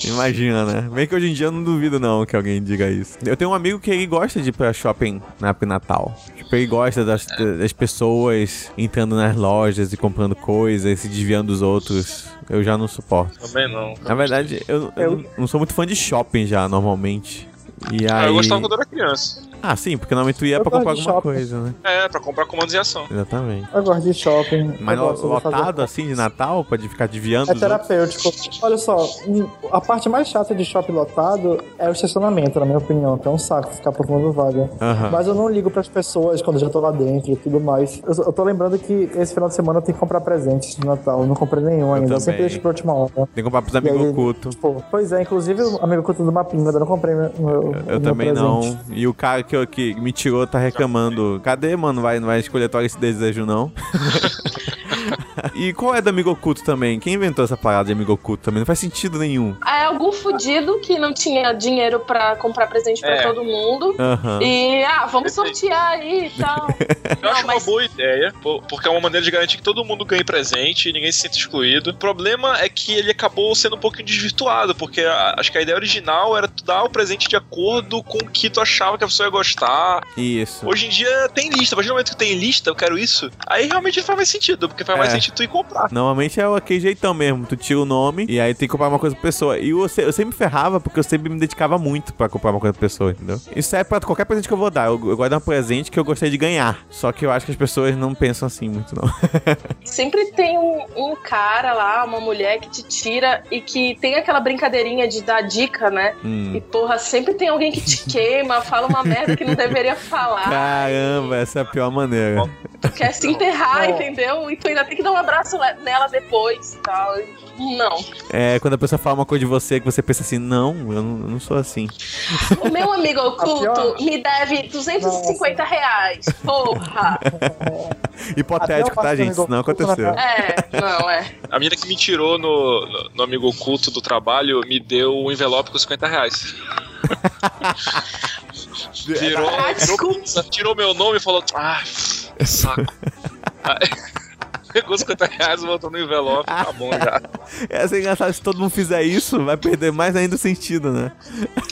[SPEAKER 1] Imagina, né? Bem que hoje em dia eu não duvido não que alguém diga isso. Eu tenho um amigo que ele gosta de ir pra shopping na época de Natal. Tipo, ele gosta das, das pessoas entrando nas lojas e comprando coisas, se desviando dos outros. Eu já não suporto.
[SPEAKER 3] Também não.
[SPEAKER 1] Na verdade, eu, eu
[SPEAKER 4] Eu-
[SPEAKER 1] não sou muito fã de shopping já, normalmente. E
[SPEAKER 3] Ah,
[SPEAKER 1] aí...
[SPEAKER 3] eu gostava quando era criança.
[SPEAKER 1] Ah, sim, porque normalmente tu ia
[SPEAKER 4] Eu
[SPEAKER 1] pra comprar
[SPEAKER 4] de
[SPEAKER 1] alguma
[SPEAKER 4] shopping.
[SPEAKER 1] coisa, né?
[SPEAKER 3] É, pra comprar comandos e ação.
[SPEAKER 1] Exatamente.
[SPEAKER 4] Eu gosto de shopping.
[SPEAKER 1] Mas
[SPEAKER 4] eu de
[SPEAKER 1] lotado assim de Natal, pode ficar desviando
[SPEAKER 4] É
[SPEAKER 1] dos outros?
[SPEAKER 4] terapêutico. Olha só, a parte mais chata de shopping lotado é o estacionamento, na minha opinião, que é um saco ficar procurando vaga. Mas eu não ligo pras pessoas quando eu já tô lá dentro e tudo mais. Eu, eu tô lembrando que esse final de semana eu tenho que comprar presentes de Natal. Eu não comprei nenhum ainda. Eu sempre
[SPEAKER 1] também.
[SPEAKER 4] deixo pra última hora.
[SPEAKER 1] Tem que comprar pros amigos ocultos.
[SPEAKER 4] Tipo, pois é, inclusive o amigo culto do Mapinga, eu não comprei meu, meu,
[SPEAKER 1] Eu
[SPEAKER 4] meu
[SPEAKER 1] também
[SPEAKER 4] presente.
[SPEAKER 1] não. E o cara que, que me tirou tá reclamando. Cadê, mano? Vai, não vai escolher esse desejo, não? e qual é do amigo oculto também? Quem inventou essa parada de amigo oculto também? Não faz sentido nenhum.
[SPEAKER 2] É algum fudido que não tinha dinheiro pra comprar presente pra
[SPEAKER 3] É.
[SPEAKER 2] todo mundo.
[SPEAKER 1] Aham.
[SPEAKER 2] E, ah, vamos sortear aí e tal.
[SPEAKER 3] Eu acho
[SPEAKER 2] Não, mas-
[SPEAKER 3] uma boa ideia, po- porque é uma maneira de garantir que todo mundo ganhe presente e ninguém se sinta excluído. O problema é que ele acabou sendo um pouquinho desvirtuado, porque a- acho que a ideia original era tu dar o presente de acordo com o que tu achava que a pessoa ia gostar.
[SPEAKER 1] Isso.
[SPEAKER 3] Hoje em dia tem lista, mas no momento que tem lista, eu quero isso, aí realmente faz mais sentido, porque faz mais
[SPEAKER 1] É.
[SPEAKER 3] sentido tu ir comprar.
[SPEAKER 1] Normalmente é aquele jeitão mesmo. Tu tira o nome e aí tem que comprar uma coisa pra pessoa. E eu, eu sempre me ferrava porque eu sempre me dedicava muito pra comprar uma coisa pra pessoa, entendeu? Isso é pra qualquer presente que eu vou dar. Eu, eu gosto de dar um presente que eu gostaria de ganhar. Só que eu acho que as pessoas não pensam assim muito, não.
[SPEAKER 2] Sempre tem um, um cara lá, uma mulher que te tira e que tem aquela brincadeirinha de dar dica, né?
[SPEAKER 1] Hum.
[SPEAKER 2] E porra, sempre tem alguém que te queima, fala uma merda que não deveria falar.
[SPEAKER 1] Caramba, essa é a pior maneira.
[SPEAKER 2] Tu quer se enterrar,
[SPEAKER 4] Não.
[SPEAKER 2] entendeu? E tu ainda tem que dar um abraço nela depois e tal. Não.
[SPEAKER 1] É quando a pessoa fala uma coisa de você que você pensa assim, não, eu não, eu não sou assim.
[SPEAKER 2] O meu amigo oculto
[SPEAKER 4] pior-
[SPEAKER 2] me deve 250 reais. Porra.
[SPEAKER 1] Hipotético, tá, gente? Isso não
[SPEAKER 4] oculto,
[SPEAKER 1] aconteceu.
[SPEAKER 2] É, não, é.
[SPEAKER 3] A menina que me tirou no, no, no amigo oculto do trabalho me deu um envelope com 50 reais. Virou,
[SPEAKER 2] Ah,
[SPEAKER 3] virou
[SPEAKER 2] desculpa.
[SPEAKER 3] tirou meu nome e falou: Ah, saco. Pegou 50 reais e botou no envelope, tá bom já.
[SPEAKER 1] É ser engraçado, se todo mundo fizer isso, vai perder mais ainda o sentido, né?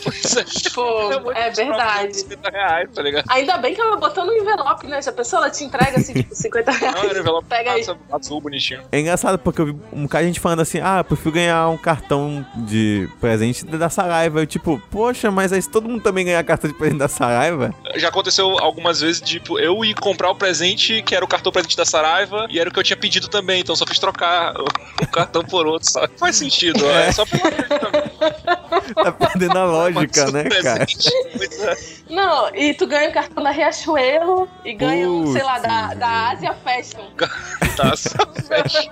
[SPEAKER 3] Pois é.
[SPEAKER 2] Pô,
[SPEAKER 3] muito
[SPEAKER 2] é verdade.
[SPEAKER 3] 50 reais, tá ligado?
[SPEAKER 2] Ainda bem que ela botou no envelope, né? Se a pessoa ela te entrega assim, tipo, 50
[SPEAKER 3] Não,
[SPEAKER 2] reais.
[SPEAKER 3] era envelope
[SPEAKER 2] Pega aí.
[SPEAKER 3] azul, azul bonitinho.
[SPEAKER 1] É engraçado porque eu vi um bocado de gente falando assim, ah, eu prefiro ganhar um cartão de presente da Saraiva. Eu tipo, poxa, mas aí se todo mundo também ganhar cartão de presente da Saraiva,
[SPEAKER 3] Já aconteceu algumas vezes, tipo, eu ir comprar o presente, que era o cartão presente da Saraiva, e era o que eu tinha pedido também, então só fiz trocar o o cartão por outro, só. Faz sentido, é, só pelo
[SPEAKER 1] tá perdendo a lógica, né, cara?
[SPEAKER 3] é.
[SPEAKER 2] Não, e tu ganha o cartão da Riachuelo e ganha, um, sei lá, da, da Asia Fashion.
[SPEAKER 3] Tá, só fecha.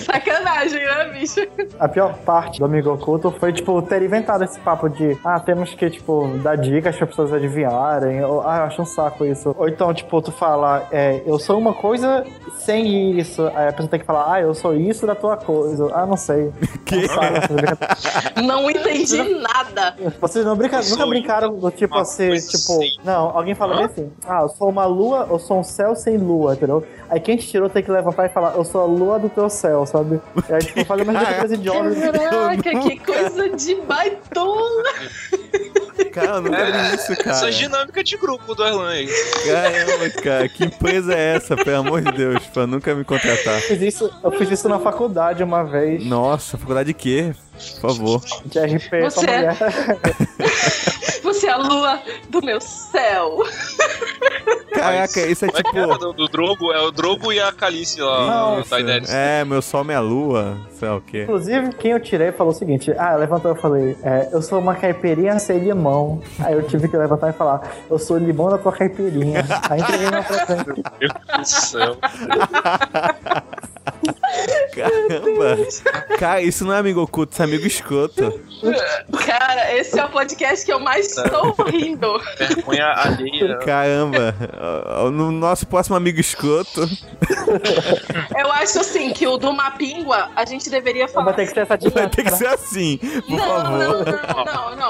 [SPEAKER 2] Sacanagem, né, bicho?
[SPEAKER 4] A pior parte do Amigo Oculto foi, tipo, ter inventado esse papo de ah, temos que, tipo, dar dicas para pessoas adivinharem. Ou, ah, eu acho um saco isso. Ou então, tipo, tu fala, é, eu sou uma coisa sem isso. Aí a pessoa tem que falar, ah, eu sou isso da tua coisa. Ah, não sei.
[SPEAKER 1] Que?
[SPEAKER 4] Não
[SPEAKER 2] entendi nada.
[SPEAKER 4] Vocês não brinca, nunca brincaram do tipo assim, tipo,
[SPEAKER 3] sem-
[SPEAKER 4] não, alguém fala bem assim, ah, eu sou uma lua, eu sou um céu sem lua, entendeu? Aí quem te tirou tem que levantar e falar, eu sou a lua do teu céu, sabe? E aí, tipo, faz umas brincadeiras idiotas.
[SPEAKER 2] Caraca, que coisa de baitola.
[SPEAKER 1] Cara, eu nunca vi isso, cara.
[SPEAKER 3] Essa dinâmica de grupo do Erlan aí.
[SPEAKER 1] Caramba, cara, que empresa é essa, pelo amor de Deus, pra nunca me contratar?
[SPEAKER 4] Eu fiz isso, eu fiz isso na faculdade uma vez,
[SPEAKER 1] Nossa, faculdade de quê? Por favor.
[SPEAKER 4] de RP
[SPEAKER 2] Você é-
[SPEAKER 4] mulher.
[SPEAKER 2] Você é a lua do meu céu.
[SPEAKER 1] Caraca, isso é
[SPEAKER 3] Como é
[SPEAKER 1] tipo.
[SPEAKER 3] do, do Drogo? É o Drogo e a Calice lá, o.
[SPEAKER 1] É, meu sol, minha lua, sei lá o quê.
[SPEAKER 4] Inclusive, quem eu tirei falou o seguinte: Ah, levantou e falei, é, eu sou uma caipirinha sem limão. Aí eu tive que levantar e falar, eu sou limão da tua caipirinha. Aí entreguei meu presente.
[SPEAKER 3] Meu Deus do céu.
[SPEAKER 1] Caramba. Cara, isso não é amigo oculto, isso é amigo escroto.
[SPEAKER 2] Cara, esse é o podcast que eu mais estou rindo.
[SPEAKER 3] Vergonha alheia.
[SPEAKER 1] Caramba. No nosso próximo amigo escroto.
[SPEAKER 2] Eu acho assim que o do Mapingua a gente deveria falar.
[SPEAKER 4] Vai ter que ser essa
[SPEAKER 1] Vai ter que ser assim, por
[SPEAKER 2] Não,
[SPEAKER 1] favor.
[SPEAKER 2] não, não, não, não.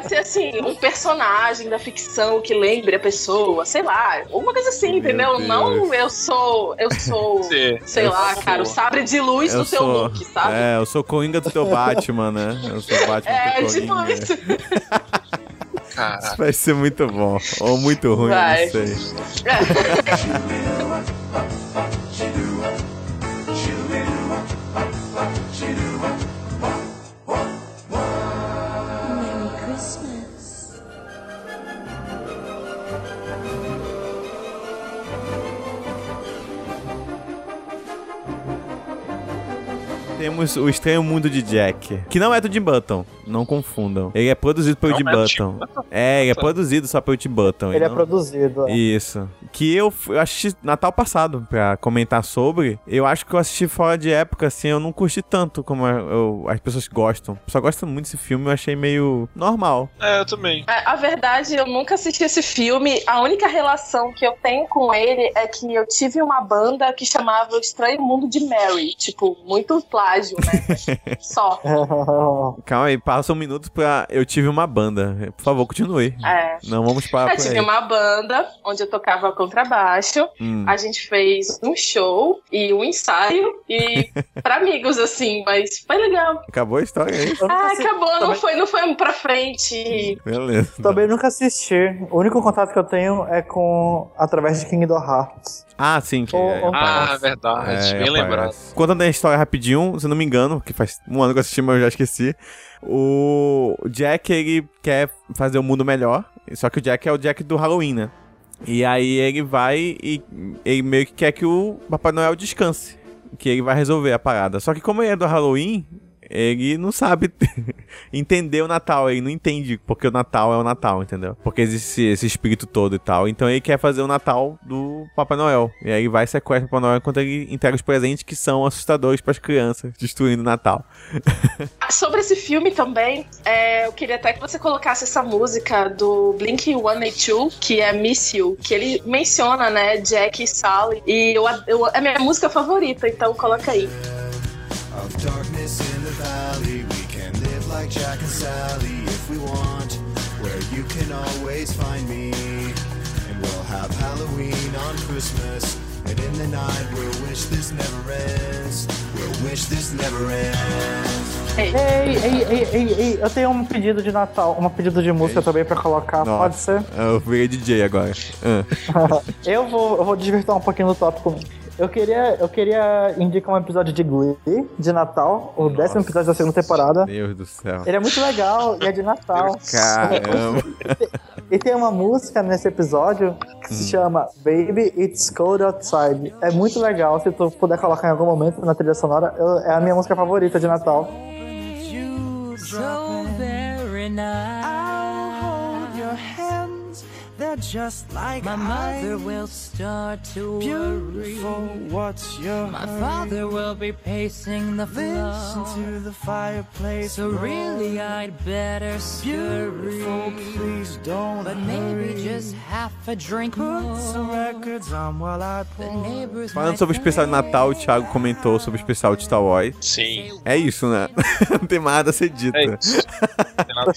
[SPEAKER 2] Pode ser assim, um personagem da ficção que lembre a pessoa, sei lá, uma coisa assim, entendeu?
[SPEAKER 1] Deus.
[SPEAKER 2] Não eu sou, eu sou,
[SPEAKER 3] Você-
[SPEAKER 2] sei
[SPEAKER 3] eu
[SPEAKER 2] lá,
[SPEAKER 3] sou-
[SPEAKER 2] cara, o sabre de luz
[SPEAKER 1] Eu
[SPEAKER 2] do seu
[SPEAKER 1] sou.
[SPEAKER 2] look, sabe?
[SPEAKER 1] É, eu sou Coringa do teu Batman, né? Eu sou o Batman
[SPEAKER 2] É,
[SPEAKER 1] do
[SPEAKER 2] tipo isso.
[SPEAKER 3] Caraca.
[SPEAKER 1] Isso vai ser muito bom. Ou muito ruim,
[SPEAKER 2] Vai.
[SPEAKER 1] não sei. Temos o Estranho Mundo de Jack, que não é do Tim Burton, não confundam. Ele é produzido pelo Tim
[SPEAKER 3] é
[SPEAKER 1] Burton. É, ele é produzido só pelo Tim Burton.
[SPEAKER 4] Ele é
[SPEAKER 1] não-
[SPEAKER 4] produzido. é.
[SPEAKER 1] Isso. Que eu, eu assisti Natal passado pra comentar sobre. Eu acho que eu assisti fora de época, assim, eu não curti tanto como eu- eu- as pessoas gostam. Só gostam muito desse filme, eu achei meio normal.
[SPEAKER 3] É, eu também.
[SPEAKER 2] É, A verdade, eu nunca assisti esse filme. A única relação que eu tenho com ele é que eu tive uma banda que chamava O Estranho Mundo de Mary. Tipo, muito plágio, né? Só.
[SPEAKER 1] Calma aí, passa um minuto pra. Eu tive uma banda. Por favor, continue.
[SPEAKER 2] É.
[SPEAKER 1] Não vamos parar
[SPEAKER 2] Eu tive
[SPEAKER 1] aí.
[SPEAKER 2] uma banda onde eu tocava contrabaixo.
[SPEAKER 1] Hum.
[SPEAKER 2] A gente fez um show e um ensaio e pra amigos, assim, mas foi legal.
[SPEAKER 1] Acabou a história aí?
[SPEAKER 4] Eu nunca
[SPEAKER 2] Ah,
[SPEAKER 4] assisti-
[SPEAKER 2] acabou, não
[SPEAKER 4] também-
[SPEAKER 2] foi, não foi pra frente.
[SPEAKER 1] Beleza.
[SPEAKER 4] Também nunca assisti. O único contato que eu tenho é com através de Kingdom Hearts.
[SPEAKER 1] Ah, sim. Que é,
[SPEAKER 4] ô,
[SPEAKER 3] Ah, verdade.
[SPEAKER 1] É,
[SPEAKER 3] bem
[SPEAKER 1] aparece.
[SPEAKER 3] lembrado.
[SPEAKER 1] Contando a história rapidinho, se eu não me engano, que faz um ano que eu assisti, mas eu já esqueci. O Jack, ele quer fazer o mundo melhor. Só que o Jack é o Jack do Halloween, né? E aí ele vai e ele meio que quer que o Papai Noel descanse. Que ele vai resolver a parada. Só que como ele é do Halloween, ele não sabe entender o Natal. Ele não entende porque o Natal é o Natal, entendeu? Porque existe esse, esse espírito todo e tal. Então ele quer fazer o Natal do Papai Noel. E aí vai e sequestra o Papai Noel enquanto ele entrega os presentes que são assustadores pras crianças, destruindo o Natal.
[SPEAKER 2] Sobre esse filme também, é, eu queria até que você colocasse essa música do Blink-182, que é Miss You, que ele menciona, né, Jack e Sally. E eu, eu- é a minha música favorita, então coloca aí.
[SPEAKER 8] of darkness valley. We can live like Jack and Sally if we want, where you can always find me. And we'll have Halloween on Christmas. And in the night, we'll wish this never ends. We'll wish this never ends.
[SPEAKER 2] Ei,
[SPEAKER 4] Ei, ei, ei, ei, eu tenho um pedido de Natal, um pedido de música também pra colocar,
[SPEAKER 1] Nossa.
[SPEAKER 4] pode ser?
[SPEAKER 1] Eu virei DJ agora. Ah.
[SPEAKER 4] Eu vou, eu vou desvirtuar um pouquinho do tópico. Eu queria, eu queria indicar um episódio de Glee de Natal, o décimo episódio da segunda temporada.
[SPEAKER 1] Deus do céu.
[SPEAKER 4] Ele é muito legal e é de Natal.
[SPEAKER 1] Caramba.
[SPEAKER 4] E tem uma música nesse episódio que
[SPEAKER 1] Hum.
[SPEAKER 4] se chama Baby It's Cold Outside. É muito legal, se tu puder colocar em algum momento na trilha sonora, eu- é a minha música favorita de Natal.
[SPEAKER 9] so very nice. They're just like My mother will start to Beautiful, what's your My father will be pacing the floor. Listen to the fireplace. So really, I'd better scurry. please don't But maybe just half a drink more. some records on while I The neighbors
[SPEAKER 1] Falando sobre o especial de Natal, o Thiago comentou sobre o especial de Star Wars.
[SPEAKER 3] Sim.
[SPEAKER 1] É isso, né? Não tem mais nada a ser dito.
[SPEAKER 3] É isso. Tem nada.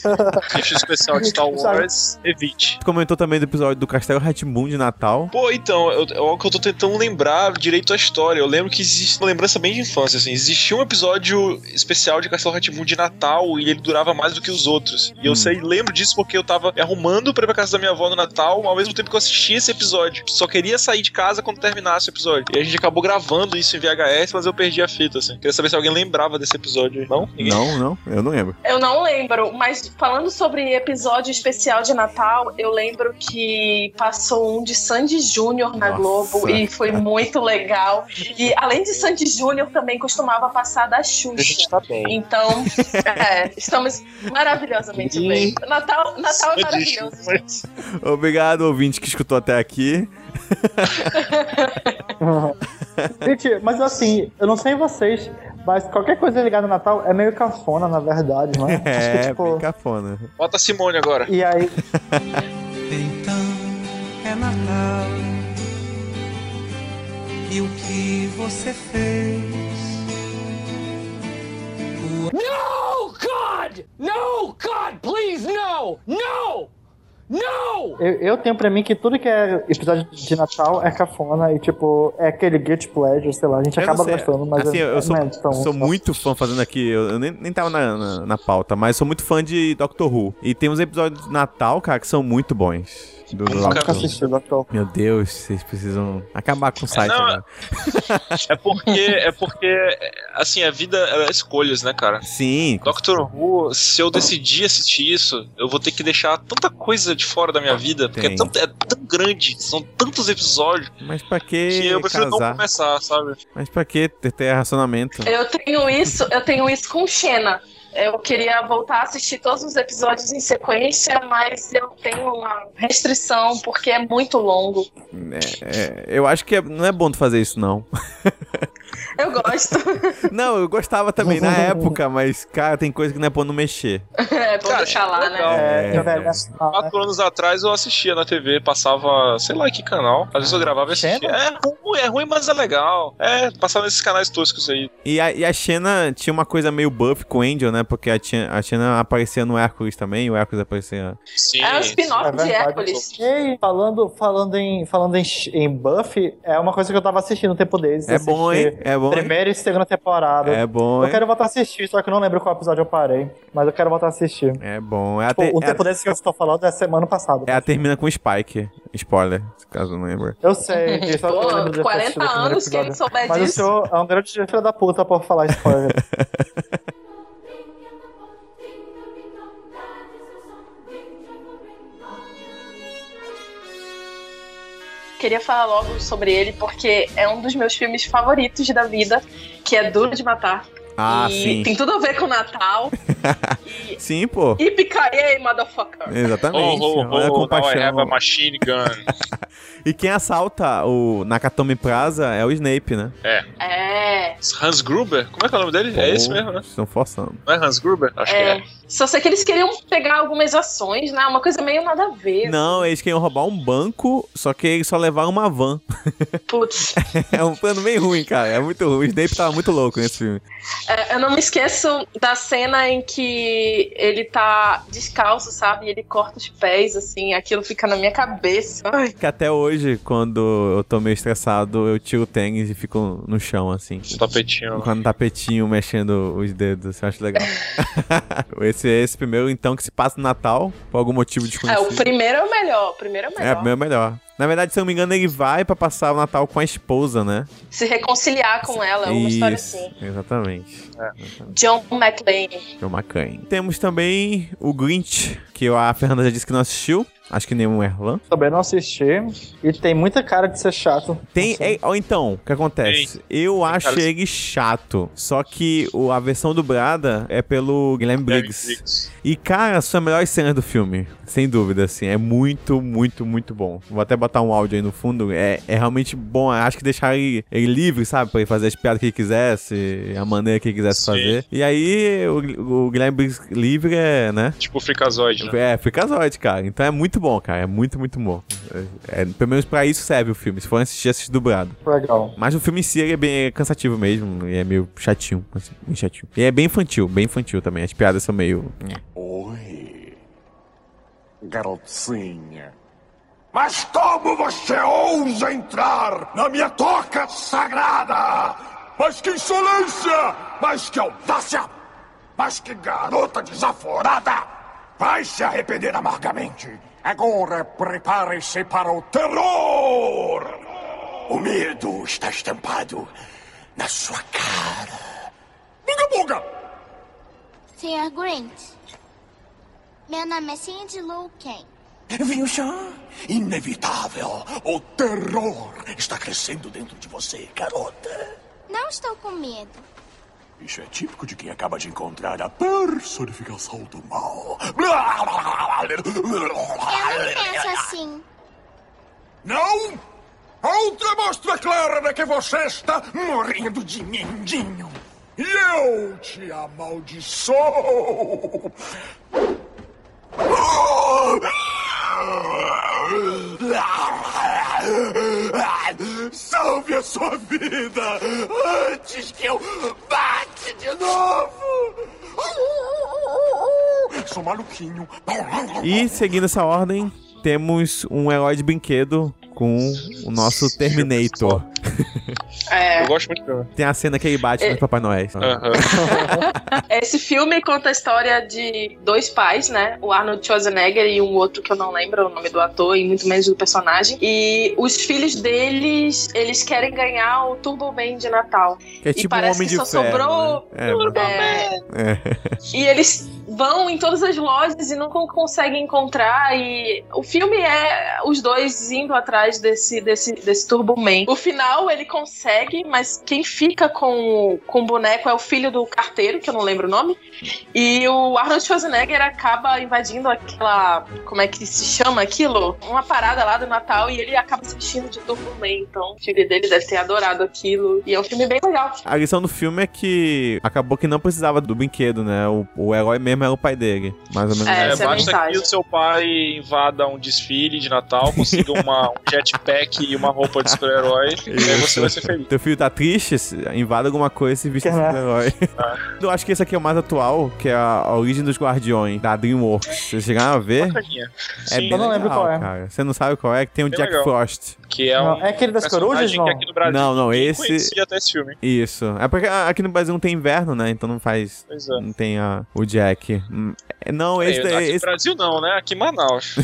[SPEAKER 3] Especial de Star Wars, evite.
[SPEAKER 1] Comentou também do episódio do Castelo Hatboom de Natal.
[SPEAKER 3] Pô, então, eu, é o que eu tô tentando lembrar direito a história. Eu lembro que existe uma lembrança bem de infância, assim. Existia um episódio especial de Castelo Ratimbun de Natal e ele durava mais do que os outros. E eu
[SPEAKER 1] Hum.
[SPEAKER 3] sei, lembro disso porque eu tava me arrumando pra ir pra casa da minha avó no Natal, ao mesmo tempo que eu assistia esse episódio. Só queria sair de casa quando terminasse o episódio. E a gente acabou gravando isso em VHS, mas eu perdi a fita, assim. Queria saber se alguém lembrava desse episódio. Não? Ninguém?
[SPEAKER 1] Não, não, eu não lembro.
[SPEAKER 2] Eu não lembro, mas falando sobre episódio especial de Natal, eu lembro que passou um de Sandy Júnior na
[SPEAKER 1] Nossa.
[SPEAKER 2] Globo e foi muito legal. E além de Sandy Júnior, também costumava passar da
[SPEAKER 3] A gente
[SPEAKER 2] Xuxa.
[SPEAKER 3] tá bem.
[SPEAKER 2] Então, é, estamos maravilhosamente
[SPEAKER 3] Ih.
[SPEAKER 2] bem. Natal, Natal é maravilhoso.
[SPEAKER 3] mas-
[SPEAKER 1] Obrigado, ouvinte que escutou até aqui.
[SPEAKER 4] Gente, mas assim, eu não sei vocês, mas qualquer coisa ligada no Natal é meio cafona, na verdade, não é? Acho que,
[SPEAKER 1] É,
[SPEAKER 4] tipo,
[SPEAKER 1] bem cafona.
[SPEAKER 3] Bota a Simone agora.
[SPEAKER 4] E aí,
[SPEAKER 9] Então é Natal. E o que você fez?
[SPEAKER 6] No, God! No, God, please, no! No! No!
[SPEAKER 4] Eu, eu tenho pra mim que tudo que é episódio de Natal é cafona e, tipo, é aquele guilty pleasure, sei lá, a gente
[SPEAKER 1] Eu não
[SPEAKER 4] acaba gostando, mas
[SPEAKER 1] assim,
[SPEAKER 4] é,
[SPEAKER 1] eu sou,
[SPEAKER 4] não é tão-
[SPEAKER 1] sou muito fã fazendo aqui. Eu, nem, nem tava na, na, na pauta, mas sou muito fã de Doctor Who. E tem uns episódios de Natal, cara, que são muito bons. Do, do
[SPEAKER 3] Nunca
[SPEAKER 1] Doctor Who.
[SPEAKER 4] assisti, Doctor
[SPEAKER 1] Meu Deus, vocês precisam acabar com o site
[SPEAKER 3] não,
[SPEAKER 1] agora.
[SPEAKER 3] É porque, é porque, assim, a vida é escolhas, né, cara?
[SPEAKER 1] Sim.
[SPEAKER 3] Doctor Who, se eu decidir assistir isso, eu vou ter que deixar tanta coisa de fora da minha vida, porque é, tanto- é tão grande, são tantos episódios,
[SPEAKER 1] Mas pra que
[SPEAKER 3] que eu prefiro não
[SPEAKER 1] casar?
[SPEAKER 3] começar, sabe?
[SPEAKER 1] Mas pra que ter, ter relacionamento?
[SPEAKER 2] Eu tenho isso, eu tenho isso com Xena. Eu queria voltar a assistir todos os episódios em sequência, mas eu tenho uma restrição porque é muito longo.
[SPEAKER 1] É, é, eu acho que é- não é bom tu fazer isso, não.
[SPEAKER 2] Eu gosto.
[SPEAKER 1] Não, eu gostava também na época, mas, cara, tem coisa que não é bom não mexer.
[SPEAKER 2] é bom deixar lá, né?
[SPEAKER 4] É,
[SPEAKER 1] É,
[SPEAKER 4] né?
[SPEAKER 3] Quatro anos atrás eu assistia na TV, passava, sei lá que canal. Às vezes eu gravava e assistia. É ruim, é ruim, mas é legal. É, passava nesses canais toscos aí.
[SPEAKER 1] E a, e a Xena tinha uma coisa meio buff com o Angel, né? Porque a, Xena- a Xena aparecia no Hércules também, o Hércules aparecia.
[SPEAKER 3] Sim.
[SPEAKER 2] É um spin-off
[SPEAKER 4] É
[SPEAKER 2] de. Hércules.
[SPEAKER 4] E falando, falando, em, falando em, em Buffy, é uma coisa que eu tava assistindo o tempo deles.
[SPEAKER 1] É bom, hein? É bom, hein?
[SPEAKER 4] Primeira e segunda temporada.
[SPEAKER 1] É bom,
[SPEAKER 4] Eu
[SPEAKER 1] hein?
[SPEAKER 4] quero voltar a assistir, só que eu não lembro qual episódio eu parei. Mas eu quero voltar a assistir.
[SPEAKER 1] É bom. É
[SPEAKER 4] Tipo,
[SPEAKER 1] te-
[SPEAKER 4] o
[SPEAKER 1] é
[SPEAKER 4] tempo desse que eu estou falando é semana passada.
[SPEAKER 1] é a termina com Spike. Spoiler, se caso não lembra.
[SPEAKER 4] Eu sei, que só que eu
[SPEAKER 2] Pô,
[SPEAKER 4] lembro de ter
[SPEAKER 2] 40
[SPEAKER 4] assistido o primeiro
[SPEAKER 2] anos, quem
[SPEAKER 4] episódio.
[SPEAKER 2] souber
[SPEAKER 4] Mas
[SPEAKER 2] disso.
[SPEAKER 4] o senhor é um grande filho da puta por falar spoiler.
[SPEAKER 2] Queria falar logo sobre ele porque é um dos meus filmes favoritos da vida, que é Duro de Matar.
[SPEAKER 1] Ah,
[SPEAKER 2] e
[SPEAKER 1] sim.
[SPEAKER 2] tem tudo a ver com o Natal.
[SPEAKER 1] Sim, pô.
[SPEAKER 2] E picarei, motherfucker.
[SPEAKER 1] Exatamente.
[SPEAKER 3] Oh, oh,
[SPEAKER 1] Olha a
[SPEAKER 3] oh, have a machine gun.
[SPEAKER 1] E quem assalta o Nakatomi Plaza é o Snape, né?
[SPEAKER 3] É.
[SPEAKER 2] É.
[SPEAKER 3] Hans Gruber? Como é que é o nome dele? É esse
[SPEAKER 1] Pô,
[SPEAKER 3] mesmo, né?
[SPEAKER 1] Estão forçando.
[SPEAKER 3] Não é Hans Gruber? Acho
[SPEAKER 2] É.
[SPEAKER 3] que é.
[SPEAKER 2] Só sei que eles queriam pegar algumas ações, né? Uma coisa meio nada a ver.
[SPEAKER 1] Não, eles queriam roubar um banco, só que eles só levaram uma van.
[SPEAKER 2] Putz.
[SPEAKER 1] é um plano bem ruim, cara. É muito ruim. O Snape tava muito louco nesse filme.
[SPEAKER 2] É, eu não me esqueço da cena em que ele tá descalço, sabe? E ele corta os pés, assim. Aquilo fica na minha cabeça. Ai.
[SPEAKER 1] Que até hoje, quando eu tô meio estressado, eu tiro o tênis e fico no chão, assim.
[SPEAKER 3] Um tapetinho.
[SPEAKER 1] Com o tapetinho mexendo os dedos, eu acho legal. esse é esse primeiro, então, que se passa no Natal, por algum motivo
[SPEAKER 2] É,
[SPEAKER 1] desconhecido.
[SPEAKER 2] o primeiro é o melhor. O primeiro é o
[SPEAKER 1] É, o
[SPEAKER 2] melhor.
[SPEAKER 1] primeiro é o melhor. Na verdade, se eu não me engano, ele vai pra passar o Natal com a esposa, né?
[SPEAKER 2] Se reconciliar com ela, é uma história
[SPEAKER 1] Isso,
[SPEAKER 2] assim.
[SPEAKER 1] Exatamente.
[SPEAKER 2] John McClane.
[SPEAKER 1] John McCain. Temos também o Grinch, que a Fernanda já disse que não assistiu. Acho que nenhum Erlan.
[SPEAKER 4] Também não assisti. E tem muita cara de ser chato.
[SPEAKER 1] Tem. É- ó, então, o que acontece? Eu acho
[SPEAKER 3] cara-
[SPEAKER 1] ele chato. Só que o, a versão dublada é pelo Guilherme Briggs. E, cara, são as melhores cenas do filme. Sem dúvida, assim. É muito, muito, muito bom. Vou até botar um áudio aí no fundo. É, é realmente bom. Acho que deixar ele, ele livre, sabe? Pra ele fazer as piadas que ele quisesse, a maneira que ele quisesse
[SPEAKER 3] Sim.
[SPEAKER 1] fazer. E aí, o, o Guilherme Briggs livre é, né?
[SPEAKER 3] Tipo o Freakazoid, né?
[SPEAKER 1] É, Freakazoid, cara. Então é muito bom, cara. É muito, muito bom. É, é, pelo menos pra isso serve o filme. Se for assistir, assiste dublado.
[SPEAKER 4] Legal.
[SPEAKER 1] Mas o filme em si ele é bem cansativo mesmo. E é meio chatinho. Assim, bem chatinho. E é bem infantil, bem infantil também. As piadas são meio.
[SPEAKER 10] Oi, garotinha. Mas como você ousa entrar na minha toca sagrada? Mas que insolência! Mas que audácia! Mas que garota desaforada! Vai se arrepender amargamente. Agora prepare-se para o terror! O medo está estampado na sua cara. Buga buga!
[SPEAKER 11] Sr. Grint, meu nome é Cindy Lou Ken.
[SPEAKER 10] Viu só? Inevitável. O terror está crescendo dentro de você, garota.
[SPEAKER 11] Não estou com medo.
[SPEAKER 10] Isso é típico de quem acaba de encontrar a personificação do mal.
[SPEAKER 11] Eu não penso assim.
[SPEAKER 10] Não? Outra mostra clara de que você está morrendo de mindinho. E eu te amaldiçoo. Salve a sua vida antes que eu bate de novo. Sou maluquinho.
[SPEAKER 1] E seguindo essa ordem, temos um herói de brinquedo com o nosso Terminator.
[SPEAKER 2] É.
[SPEAKER 3] Eu gosto muito do filme.
[SPEAKER 1] Tem a cena que ele bate
[SPEAKER 2] É.
[SPEAKER 1] no Papai Noel.
[SPEAKER 2] Esse filme conta a história de dois pais, né? O Arnold Schwarzenegger e um outro que eu não lembro o nome do ator e muito menos do personagem. E os filhos deles, eles querem ganhar o Turbo Man de Natal.
[SPEAKER 1] Que é
[SPEAKER 2] e
[SPEAKER 1] tipo um
[SPEAKER 2] parece
[SPEAKER 1] Homem
[SPEAKER 2] que
[SPEAKER 1] de
[SPEAKER 2] só
[SPEAKER 1] Ferro,
[SPEAKER 2] sobrou.
[SPEAKER 1] né? É,
[SPEAKER 2] É,
[SPEAKER 1] É.
[SPEAKER 2] e eles vão em todas as lojas e con- conseguem encontrar. E o filme é os dois indo atrás desse, desse, desse Turbo Man. O final ele consegue, mas quem fica com, com o boneco é o filho do carteiro, que eu não lembro o nome. E o Arnold Schwarzenegger acaba invadindo aquela. Como é que se chama aquilo? Uma parada lá do Natal e ele acaba se vestindo de Turbo Man. Então o filho dele deve ter adorado aquilo. E é um filme bem legal.
[SPEAKER 1] A lição do filme é que acabou que não precisava do brinquedo, né? O, o herói mesmo era o pai dele. Mais ou menos.
[SPEAKER 2] É,
[SPEAKER 3] É,
[SPEAKER 2] essa é
[SPEAKER 3] basta que o seu pai invada um desfile de Natal, consiga uma, um jetpack e uma roupa de super-herói, e aí você vai ser feliz.
[SPEAKER 1] Teu filho tá triste, se- invada alguma coisa e se viste de super-herói. Eu acho que esse aqui é o mais atual, que é a, a origem dos Guardiões, da DreamWorks. Vocês chegaram a ver? É
[SPEAKER 3] Sim,
[SPEAKER 1] bem
[SPEAKER 4] Eu não lembro
[SPEAKER 1] legal,
[SPEAKER 4] qual é.
[SPEAKER 1] cara. Você não sabe qual é? Que tem o
[SPEAKER 3] Bem
[SPEAKER 1] Jack
[SPEAKER 3] legal.
[SPEAKER 1] Frost.
[SPEAKER 3] que é
[SPEAKER 4] Não,
[SPEAKER 3] um
[SPEAKER 4] é aquele das corujas, não?
[SPEAKER 3] que aqui no Brasil
[SPEAKER 1] Não, não,
[SPEAKER 3] ninguém
[SPEAKER 1] esse-
[SPEAKER 3] até esse filme.
[SPEAKER 1] Isso. É porque aqui no Brasil não tem inverno, né? Então não faz.
[SPEAKER 3] Pois é.
[SPEAKER 1] Não tem a, o Jack. Hum, é, Não, esse,
[SPEAKER 3] É,
[SPEAKER 1] daí-
[SPEAKER 3] aqui
[SPEAKER 1] esse,
[SPEAKER 3] Brasil não, né? Aqui em Manaus.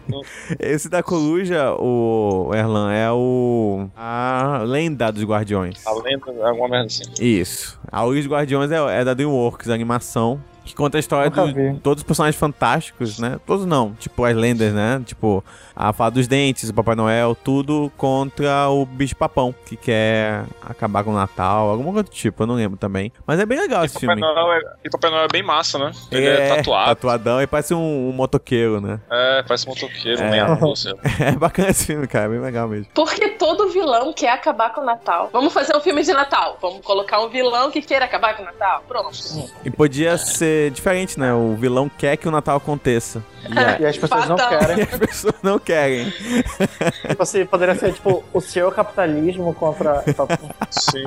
[SPEAKER 1] esse da coruja, o Erlan, é o. A lenda dos Guardiões.
[SPEAKER 3] A lenda, alguma merda assim.
[SPEAKER 1] Isso. A Origem dos Guardiões é, é da DreamWorks, a animação. Que conta a história de todos os personagens fantásticos, né? Todos não. Tipo, as lendas, né? Tipo, a Fada dos Dentes, o Papai Noel, tudo contra o Bicho Papão, que quer acabar com o Natal, alguma coisa do tipo, eu não lembro também. Mas é bem legal esse
[SPEAKER 3] Papai
[SPEAKER 1] filme.
[SPEAKER 3] Noel, é, e Papai Noel é bem massa, né? Ele é, tatuado.
[SPEAKER 1] Tatuadão e parece um, um motoqueiro, né?
[SPEAKER 3] É, parece um motoqueiro,
[SPEAKER 1] É.
[SPEAKER 3] um meia lá.
[SPEAKER 1] É bacana esse filme, cara, é bem legal mesmo.
[SPEAKER 2] Porque todo vilão quer acabar com o Natal. Vamos fazer um filme de Natal. Vamos colocar um vilão que queira acabar com o Natal. Pronto.
[SPEAKER 1] E podia ser diferente, né? O vilão quer que o Natal aconteça. E, a-
[SPEAKER 4] E as pessoas não
[SPEAKER 2] Fatão.
[SPEAKER 1] e
[SPEAKER 4] querem.
[SPEAKER 1] as pessoas não querem.
[SPEAKER 4] Tipo assim, poderia ser tipo o seu capitalismo contra.
[SPEAKER 3] Sim.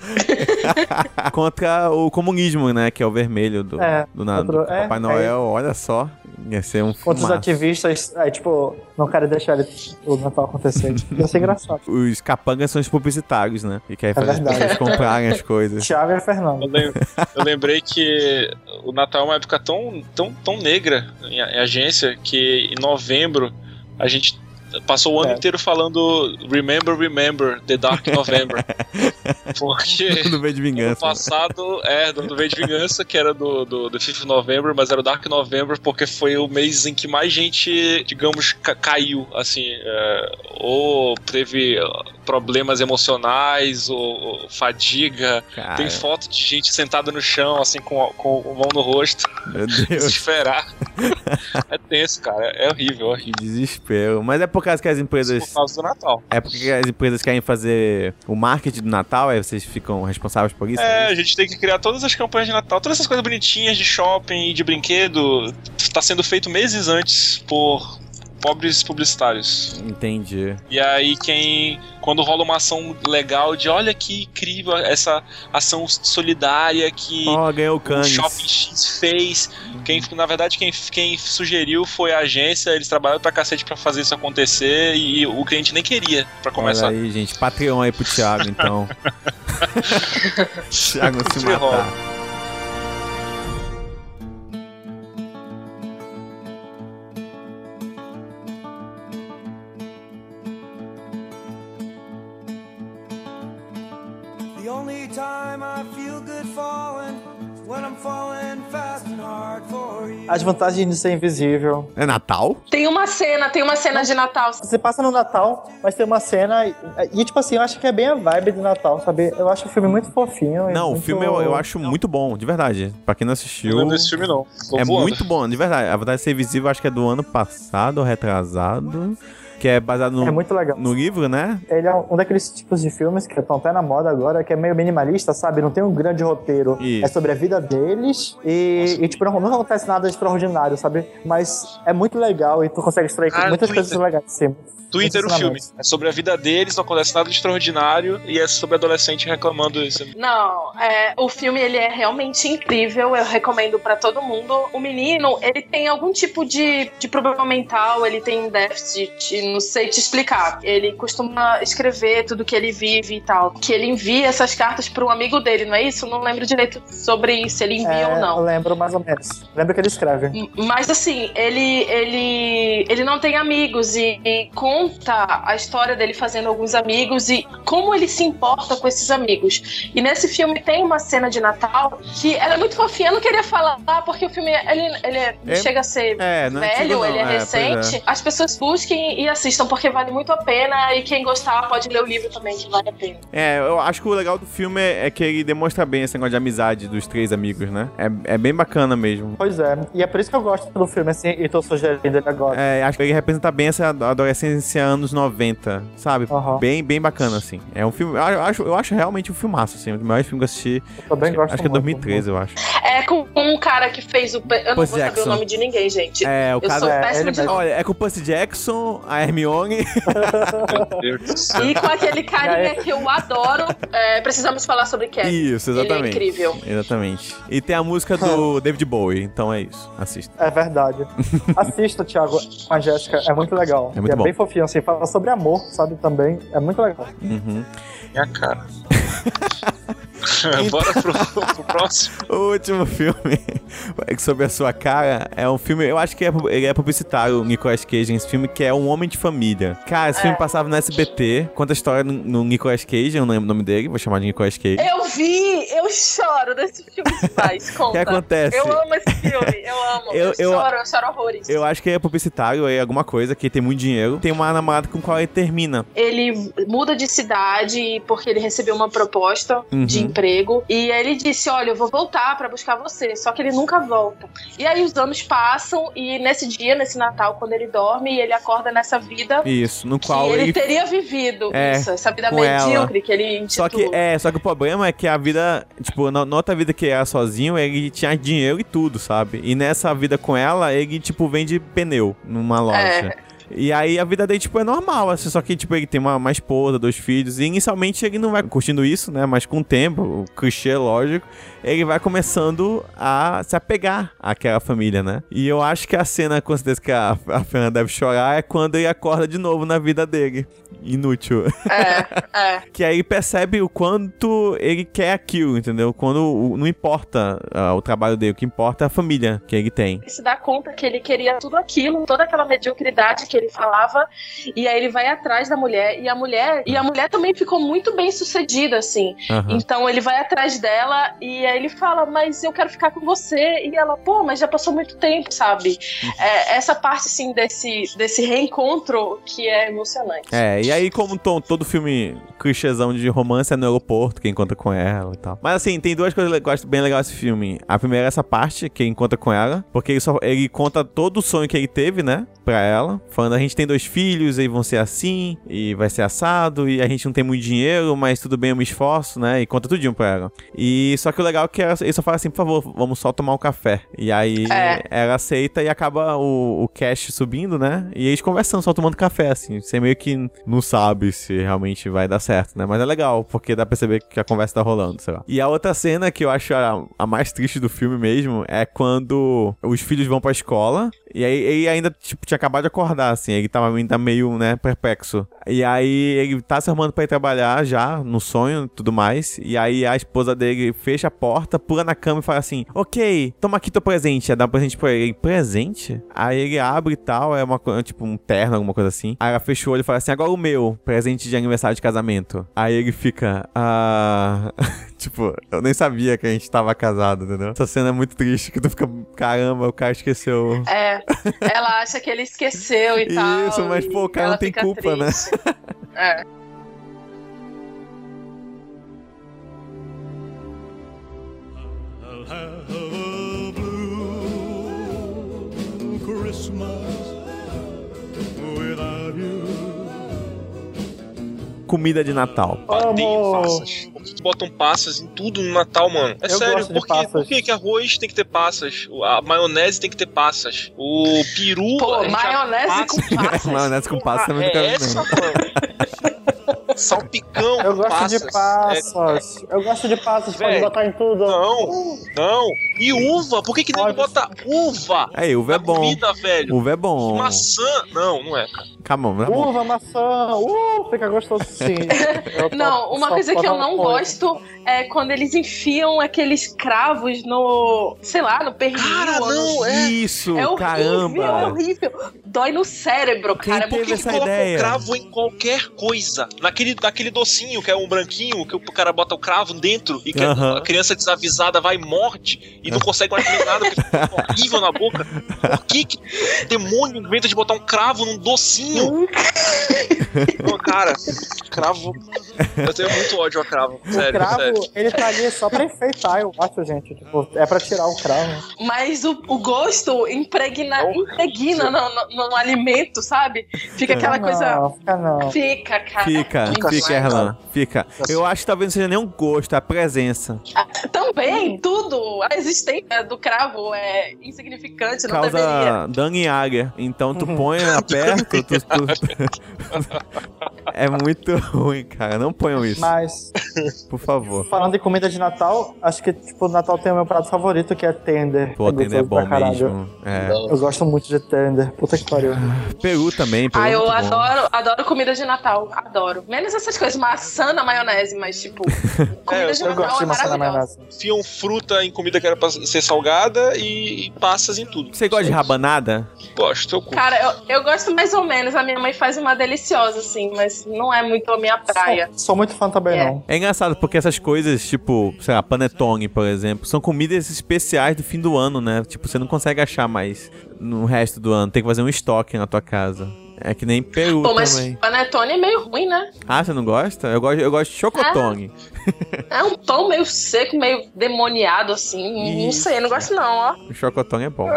[SPEAKER 1] Contra o comunismo, né? Que é o vermelho do,
[SPEAKER 4] É,
[SPEAKER 1] do, na- do
[SPEAKER 4] contra- é,
[SPEAKER 1] Papai
[SPEAKER 4] é.
[SPEAKER 1] Noel. Olha só. Ia ser um
[SPEAKER 4] Contra os ativistas, aí, tipo, não querem deixar o Natal acontecer. Ia ser engraçado.
[SPEAKER 1] Os capangas são os publicitários, né? E querem fazer as
[SPEAKER 4] verdade.
[SPEAKER 1] pessoas comprarem as coisas.
[SPEAKER 4] Thiago e Fernando.
[SPEAKER 3] Eu, lem- eu lembrei que o Natal é uma época tão, tão, tão negra em, em agência que em novembro a gente passou o ano
[SPEAKER 4] É.
[SPEAKER 3] inteiro falando Remember, Remember, The Dark November. Porque
[SPEAKER 1] Do V de vingança.
[SPEAKER 3] passado, é, do, V de Vingança, que era do, do, do 5 of November, mas era o Dark November porque foi o mês em que mais gente, digamos, ca- caiu, assim, é, ou teve ó, problemas emocionais, ou, ou fadiga.
[SPEAKER 1] Cara,
[SPEAKER 3] Tem foto de gente sentada no chão, assim, com, a- com a mão no rosto,
[SPEAKER 1] meu Deus.
[SPEAKER 3] desesperar. é tenso, cara, é horrível, é horrível.
[SPEAKER 1] Que desespero. Mas é por as
[SPEAKER 3] Por
[SPEAKER 1] empresas.
[SPEAKER 3] causa do Natal.
[SPEAKER 1] É porque as empresas querem fazer o marketing do Natal, aí vocês ficam responsáveis por isso?
[SPEAKER 3] É, a gente tem que criar todas as campanhas de Natal, todas essas coisas bonitinhas de shopping e de brinquedo, tá sendo feito meses antes por pobres publicitários.
[SPEAKER 1] Entendi.
[SPEAKER 3] E aí quem quando rola uma ação legal de olha que incrível essa ação solidária que
[SPEAKER 1] Ó, ganhou o.
[SPEAKER 3] Shopping X fez, quem na verdade quem, quem sugeriu foi a agência, eles trabalharam pra cacete pra fazer isso acontecer e o cliente nem queria pra começar.
[SPEAKER 1] Olha aí, gente. Patreon aí pro Thiago, então. Thiago se matar.
[SPEAKER 4] As vantagens de ser invisível.
[SPEAKER 1] É Natal?
[SPEAKER 2] Tem uma cena, tem uma cena de Natal.
[SPEAKER 4] Você passa no Natal, mas tem uma cena. E, e, tipo assim, eu acho que é bem a vibe do Natal, sabe? Eu acho o filme muito fofinho.
[SPEAKER 1] Não, o
[SPEAKER 4] muito-
[SPEAKER 1] filme eu, eu acho muito bom, de verdade. Pra quem não
[SPEAKER 3] Não
[SPEAKER 1] assistiu.
[SPEAKER 3] lembro desse filme não. Tô
[SPEAKER 1] É
[SPEAKER 3] voando.
[SPEAKER 1] muito bom, de verdade. A verdade de ser visível, eu acho que é do ano passado ou retrasado. Que é baseado no,
[SPEAKER 4] É muito legal.
[SPEAKER 1] no livro, né?
[SPEAKER 4] Ele é um daqueles tipos de filmes que estão até na moda agora, que é meio minimalista, sabe? Não tem um grande roteiro.
[SPEAKER 1] Isso.
[SPEAKER 4] É sobre a vida deles e, e, tipo não, não acontece nada extraordinário, sabe? Mas é muito legal e tu consegue extrair
[SPEAKER 3] Ah,
[SPEAKER 4] muitas
[SPEAKER 3] Twitter.
[SPEAKER 4] coisas legais assim.
[SPEAKER 3] Twitter, o filme. É sobre a vida deles, não acontece nada de extraordinário e é sobre adolescente reclamando isso.
[SPEAKER 2] Não, é, o filme ele é realmente incrível, eu recomendo pra todo mundo. O menino, ele tem algum tipo de, de problema mental, ele tem um déficit, não sei te explicar. Ele costuma escrever tudo que ele vive e tal. Que ele envia essas cartas para um amigo dele, não é isso? Não lembro direito sobre se ele envia
[SPEAKER 4] É,
[SPEAKER 2] ou
[SPEAKER 4] Eu
[SPEAKER 2] não.
[SPEAKER 4] lembro mais ou menos. Lembro que ele escreve.
[SPEAKER 2] Mas assim, ele, ele, ele não tem amigos e, e conta a história dele fazendo alguns amigos e como ele se importa com esses amigos. E nesse filme tem uma cena de Natal que ela é muito fofinha, eu não queria falar porque o filme ele, ele é-
[SPEAKER 1] É-
[SPEAKER 2] chega a ser
[SPEAKER 1] é, é
[SPEAKER 2] velho,
[SPEAKER 1] não.
[SPEAKER 2] ele é,
[SPEAKER 1] É, pois
[SPEAKER 2] recente.
[SPEAKER 1] é.
[SPEAKER 2] As pessoas busquem e assistam porque vale muito a pena e quem gostar pode ler o livro também que vale a pena.
[SPEAKER 1] É, eu acho que o legal do filme é, é que ele demonstra bem esse negócio de amizade dos três amigos, né? É, é bem bacana mesmo.
[SPEAKER 4] Pois é. E é por isso que eu gosto do filme, assim, e tô sugerindo ele agora.
[SPEAKER 1] É, acho que ele representa bem essa adolescência anos 90, sabe?
[SPEAKER 4] Aham.
[SPEAKER 1] Bem, bem bacana, assim. É um filme. Eu acho, eu acho realmente um filmaço, assim. O maior filme que eu assisti.
[SPEAKER 4] Eu também gosto
[SPEAKER 1] Acho que é
[SPEAKER 4] muito.
[SPEAKER 1] 2013, eu acho.
[SPEAKER 2] É com um cara que fez o. Eu não
[SPEAKER 1] Percy
[SPEAKER 2] vou saber
[SPEAKER 1] Jackson.
[SPEAKER 2] o nome de ninguém, gente.
[SPEAKER 1] É, o
[SPEAKER 2] eu
[SPEAKER 1] cara.
[SPEAKER 2] sou
[SPEAKER 4] é,
[SPEAKER 2] péssima
[SPEAKER 4] ele
[SPEAKER 2] de.
[SPEAKER 1] Olha, é com o Percy Jackson, a Hermione.
[SPEAKER 2] E com aquele carinha que eu adoro, é, precisamos falar sobre Kevin.
[SPEAKER 1] Isso, exatamente.
[SPEAKER 2] Ele é incrível.
[SPEAKER 1] Exatamente. E tem a música do David Bowie, então é isso. Assista.
[SPEAKER 4] É verdade. Assista, Thiago, com a Jéssica. É muito legal.
[SPEAKER 1] É muito
[SPEAKER 4] e é bem fofinho, assim. Fala sobre amor, sabe? Também. É muito legal.
[SPEAKER 1] Uhum.
[SPEAKER 3] Minha cara. Bora pro, pro próximo.
[SPEAKER 1] O último filme sobre a sua cara é um filme, eu acho que é, ele é publicitário, o Nicolas Cage, nesse filme, que é Um Homem de Família. Cara, esse filme passava no SBT, conta a história no, no Nicolas Cage, eu não lembro o nome dele, vou chamar de Nicolas Cage.
[SPEAKER 2] Eu vi, eu choro desse filme demais. Conta.
[SPEAKER 1] O que acontece?
[SPEAKER 2] Eu amo esse filme, eu amo.
[SPEAKER 1] Eu-
[SPEAKER 2] Eu,
[SPEAKER 1] eu-
[SPEAKER 2] choro, eu choro horrores.
[SPEAKER 1] Eu acho que ele é publicitário, é alguma coisa, que tem muito dinheiro. Tem uma namorada com qual ele termina.
[SPEAKER 2] Ele muda de cidade porque ele recebeu uma proposta
[SPEAKER 1] Uhum.
[SPEAKER 2] de emprego e aí ele disse: Olha, eu vou voltar pra buscar você. Só que ele nunca volta. E aí os anos passam e nesse dia, nesse Natal, quando ele dorme, ele acorda nessa vida
[SPEAKER 1] Isso, no
[SPEAKER 2] que
[SPEAKER 1] qual
[SPEAKER 2] ele,
[SPEAKER 1] ele.
[SPEAKER 2] teria vivido.
[SPEAKER 1] É,
[SPEAKER 2] isso, essa vida
[SPEAKER 1] com ela.
[SPEAKER 2] medíocre que ele
[SPEAKER 1] Só
[SPEAKER 2] intitula.
[SPEAKER 1] que, é, só que o problema é que a vida, tipo, na, na outra vida que era sozinho, ele tinha dinheiro e tudo, sabe? E nessa vida com ela, ele, tipo, vende pneu numa loja.
[SPEAKER 2] É.
[SPEAKER 1] E aí a vida dele, tipo, é normal, assim, só que, tipo, ele tem uma, uma esposa, dois filhos, e inicialmente ele não vai curtindo isso, né? Mas com o tempo, o clichê, lógico, ele vai começando a se apegar àquela família, né? E eu acho que a cena, com certeza, que a, a Fernanda deve chorar é quando ele acorda de novo na vida dele. Inútil.
[SPEAKER 2] É, é.
[SPEAKER 1] que aí percebe o quanto ele quer aquilo, entendeu? Quando não importa ah, o trabalho dele, o que importa é a família que ele tem.
[SPEAKER 2] Ele se dá conta que ele queria tudo aquilo, toda aquela mediocridade que ele falava, e aí ele vai atrás da mulher, e a mulher, e a mulher também ficou muito bem sucedida, assim.
[SPEAKER 1] Aham.
[SPEAKER 2] Então ele vai atrás dela e aí ele fala, mas eu quero ficar com você. E ela, pô, mas já passou muito tempo, sabe? É, essa parte, assim, desse, desse reencontro que é emocionante.
[SPEAKER 1] É, e aí, como tom, todo filme clichêzão de romance é no aeroporto, que encontra com ela e tal. Mas assim, tem duas coisas que eu acho bem legais desse filme. A primeira é essa parte, que encontra com ela, porque ele, só, ele conta todo o sonho que ele teve, né? Pra ela. Falando, a gente tem dois filhos, e vão ser assim, e vai ser assado, e a gente não tem muito dinheiro, mas tudo bem, eu me esforço, né? E conta tudinho pra ela. E só que o legal é que ela- ele só fala assim, por favor, vamos só tomar um café. E aí
[SPEAKER 2] É.
[SPEAKER 1] ela aceita e acaba o, o cash subindo, né? E eles conversando, só tomando café, assim. Você meio que não sabe se realmente vai dar certo, né? Mas é legal, porque dá pra perceber que a conversa tá rolando, sei lá. E a outra cena que eu acho a, a mais triste do filme mesmo é quando os filhos vão pra escola. E aí ele ainda, tipo, tinha acabado de acordar, assim. Ele tava ainda meio, né, perplexo. E aí ele tá se arrumando pra ir trabalhar já, no sonho e tudo mais. E aí a esposa dele fecha a porta, pula na cama e fala assim: Ok, toma aqui teu presente. Aí dá um presente pra ele. Presente? Aí ele abre e tal, é uma coisa, tipo, um terno, alguma coisa assim. Aí ela fecha o olho e fala assim: Agora o meu, presente de aniversário de casamento. Aí ele fica, ah. tipo, eu nem sabia que a gente tava casado, entendeu? Essa cena é muito triste, que tu fica, caramba, o cara esqueceu.
[SPEAKER 2] É, ela acha que ele esqueceu e tal.
[SPEAKER 1] Isso, mas pô, o cara não tem culpa, né?
[SPEAKER 2] triste. É.
[SPEAKER 8] have a blue Christmas without you.
[SPEAKER 1] Comida de Natal.
[SPEAKER 3] Odeio
[SPEAKER 4] Amo.
[SPEAKER 3] farsas. botam passas em tudo no Natal, mano. É
[SPEAKER 4] Eu
[SPEAKER 3] sério, por,
[SPEAKER 4] passas.
[SPEAKER 3] por que que arroz tem que ter passas? A maionese tem que ter passas. O peru.
[SPEAKER 2] Pô,
[SPEAKER 3] gente já-
[SPEAKER 2] maionese com passas.
[SPEAKER 1] Maionese com passa também
[SPEAKER 3] é
[SPEAKER 1] nunca vi,
[SPEAKER 3] essa, mano. Salpicão
[SPEAKER 4] Eu gosto
[SPEAKER 3] passas.
[SPEAKER 4] de passas. Eu gosto de passas, pode
[SPEAKER 3] Véi.
[SPEAKER 4] botar em tudo.
[SPEAKER 3] Não, não. E uva? Por que que nego bota uva?
[SPEAKER 1] Aí, uva é bom.
[SPEAKER 3] comida, velho?
[SPEAKER 1] Uva é bom.
[SPEAKER 3] Maçã? Não, não é, cara.
[SPEAKER 1] Calma, não é bom.
[SPEAKER 4] Uva, maçã, uh, fica gostoso sim.
[SPEAKER 2] Não, uma coisa que eu
[SPEAKER 4] um
[SPEAKER 2] não gosto é quando eles enfiam aqueles cravos no, sei lá, no pernil.
[SPEAKER 3] Cara, não, é.
[SPEAKER 1] Isso,
[SPEAKER 2] É horrível,
[SPEAKER 1] caramba.
[SPEAKER 2] é horrível. Dói no cérebro,
[SPEAKER 1] Quem
[SPEAKER 2] cara.
[SPEAKER 1] teve
[SPEAKER 2] Por que
[SPEAKER 1] essa
[SPEAKER 2] que
[SPEAKER 3] Coloca
[SPEAKER 1] ideia?
[SPEAKER 3] o cravo em qualquer coisa. Naquele, naquele docinho que é um branquinho, que o cara bota o cravo dentro e que a- criança desavisada vai e morde e não consegue mais comer nada porque fica horrível na boca. Por que, que demônio inventa de botar um cravo num docinho? Pô, cara, cravo. Eu tenho muito ódio a cravo.
[SPEAKER 4] O
[SPEAKER 3] Sério,
[SPEAKER 4] cravo,
[SPEAKER 3] sério.
[SPEAKER 4] ele tá ali só pra enfeitar, eu acho, gente. Tipo, é pra tirar o cravo.
[SPEAKER 2] Mas o, o gosto impregna,
[SPEAKER 3] É
[SPEAKER 2] impregna no, no- no alimento, sabe? Fica aquela
[SPEAKER 4] não,
[SPEAKER 2] coisa.
[SPEAKER 4] Fica não.
[SPEAKER 2] Fica, cara.
[SPEAKER 1] Fica,
[SPEAKER 2] Fica
[SPEAKER 1] fica. Erlan. Fica. Eu acho que talvez não seja nem um gosto, é a presença.
[SPEAKER 2] Também, tudo. A existência do cravo é insignificante, não deveria.
[SPEAKER 1] Causa dano em área. Então tu põe aperto, tu, tu- É muito ruim, cara. Não ponham isso,
[SPEAKER 4] Mas,
[SPEAKER 1] por favor.
[SPEAKER 4] falando em comida de Natal, acho que, tipo, o Natal tem o meu prato favorito, que é tender.
[SPEAKER 1] Pô, tender é bom
[SPEAKER 4] caralho.
[SPEAKER 1] mesmo. É.
[SPEAKER 4] Eu gosto muito de tender. Puta que pariu.
[SPEAKER 1] Peru também, Peru
[SPEAKER 2] Ah,
[SPEAKER 1] é
[SPEAKER 2] eu
[SPEAKER 1] muito bom.
[SPEAKER 2] adoro, adoro comida de Natal. Adoro. Menos essas coisas, maçã na maionese, mas tipo, comida de
[SPEAKER 4] Eu
[SPEAKER 2] Natal
[SPEAKER 4] gosto
[SPEAKER 2] é
[SPEAKER 4] de maçã na maionese.
[SPEAKER 3] Enfiam fruta em comida que era pra ser salgada e, e passas em tudo.
[SPEAKER 1] Você gosta de rabanada?
[SPEAKER 3] Gosto, eu curto.
[SPEAKER 2] Cara, eu, eu gosto mais ou menos. A minha mãe faz uma deliciosa, assim, mas não é muito a minha praia.
[SPEAKER 4] Sou, sou muito fã também,
[SPEAKER 2] É.
[SPEAKER 4] não.
[SPEAKER 1] É engraçado porque essas coisas, tipo, sei lá, panetone, por exemplo, são comidas especiais do fim do ano, né? Tipo, você não consegue achar mais no resto do ano. Tem que fazer um estoque na tua casa. É que nem Peru
[SPEAKER 2] Pô, mas
[SPEAKER 1] também.
[SPEAKER 2] panetone é meio ruim, né?
[SPEAKER 1] Ah, você não gosta? Eu gosto, eu gosto de chocotone.
[SPEAKER 2] É um tom meio seco, meio demoniado, assim. Não
[SPEAKER 1] Isso.
[SPEAKER 2] sei, não gosto não, ó.
[SPEAKER 1] O chocotone é bom.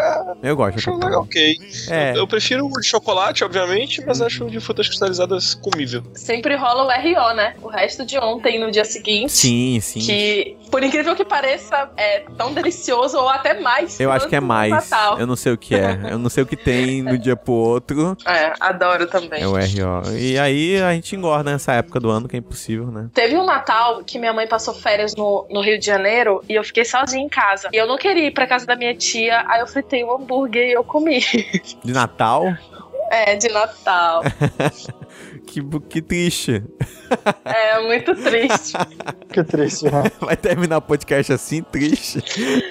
[SPEAKER 1] Eu gosto de chocotone.
[SPEAKER 3] ok.
[SPEAKER 1] É.
[SPEAKER 3] Eu, eu prefiro o de chocolate, obviamente, mas acho o de frutas cristalizadas comível.
[SPEAKER 2] Sempre rola o RO, né? O resto de ontem no dia seguinte.
[SPEAKER 1] Sim, sim.
[SPEAKER 2] Que, por incrível que pareça, é tão delicioso ou até mais.
[SPEAKER 1] Eu acho que é mais.
[SPEAKER 2] Natal.
[SPEAKER 1] Eu não sei o que é. Eu não sei o que tem no dia pro outro.
[SPEAKER 2] É, adoro também.
[SPEAKER 1] É o RO. E aí a gente engorda nessa época do ano, que é impossível, né?
[SPEAKER 2] Teve um Natal que minha mãe passou férias no, no Rio de Janeiro e eu fiquei sozinha em casa. E eu não queria ir pra casa da minha tia, aí eu fritei um hambúrguer e eu comi.
[SPEAKER 1] De Natal?
[SPEAKER 2] É, de Natal.
[SPEAKER 1] Que, que triste.
[SPEAKER 2] É muito triste.
[SPEAKER 4] Que triste, né?
[SPEAKER 1] Vai terminar o podcast assim, triste?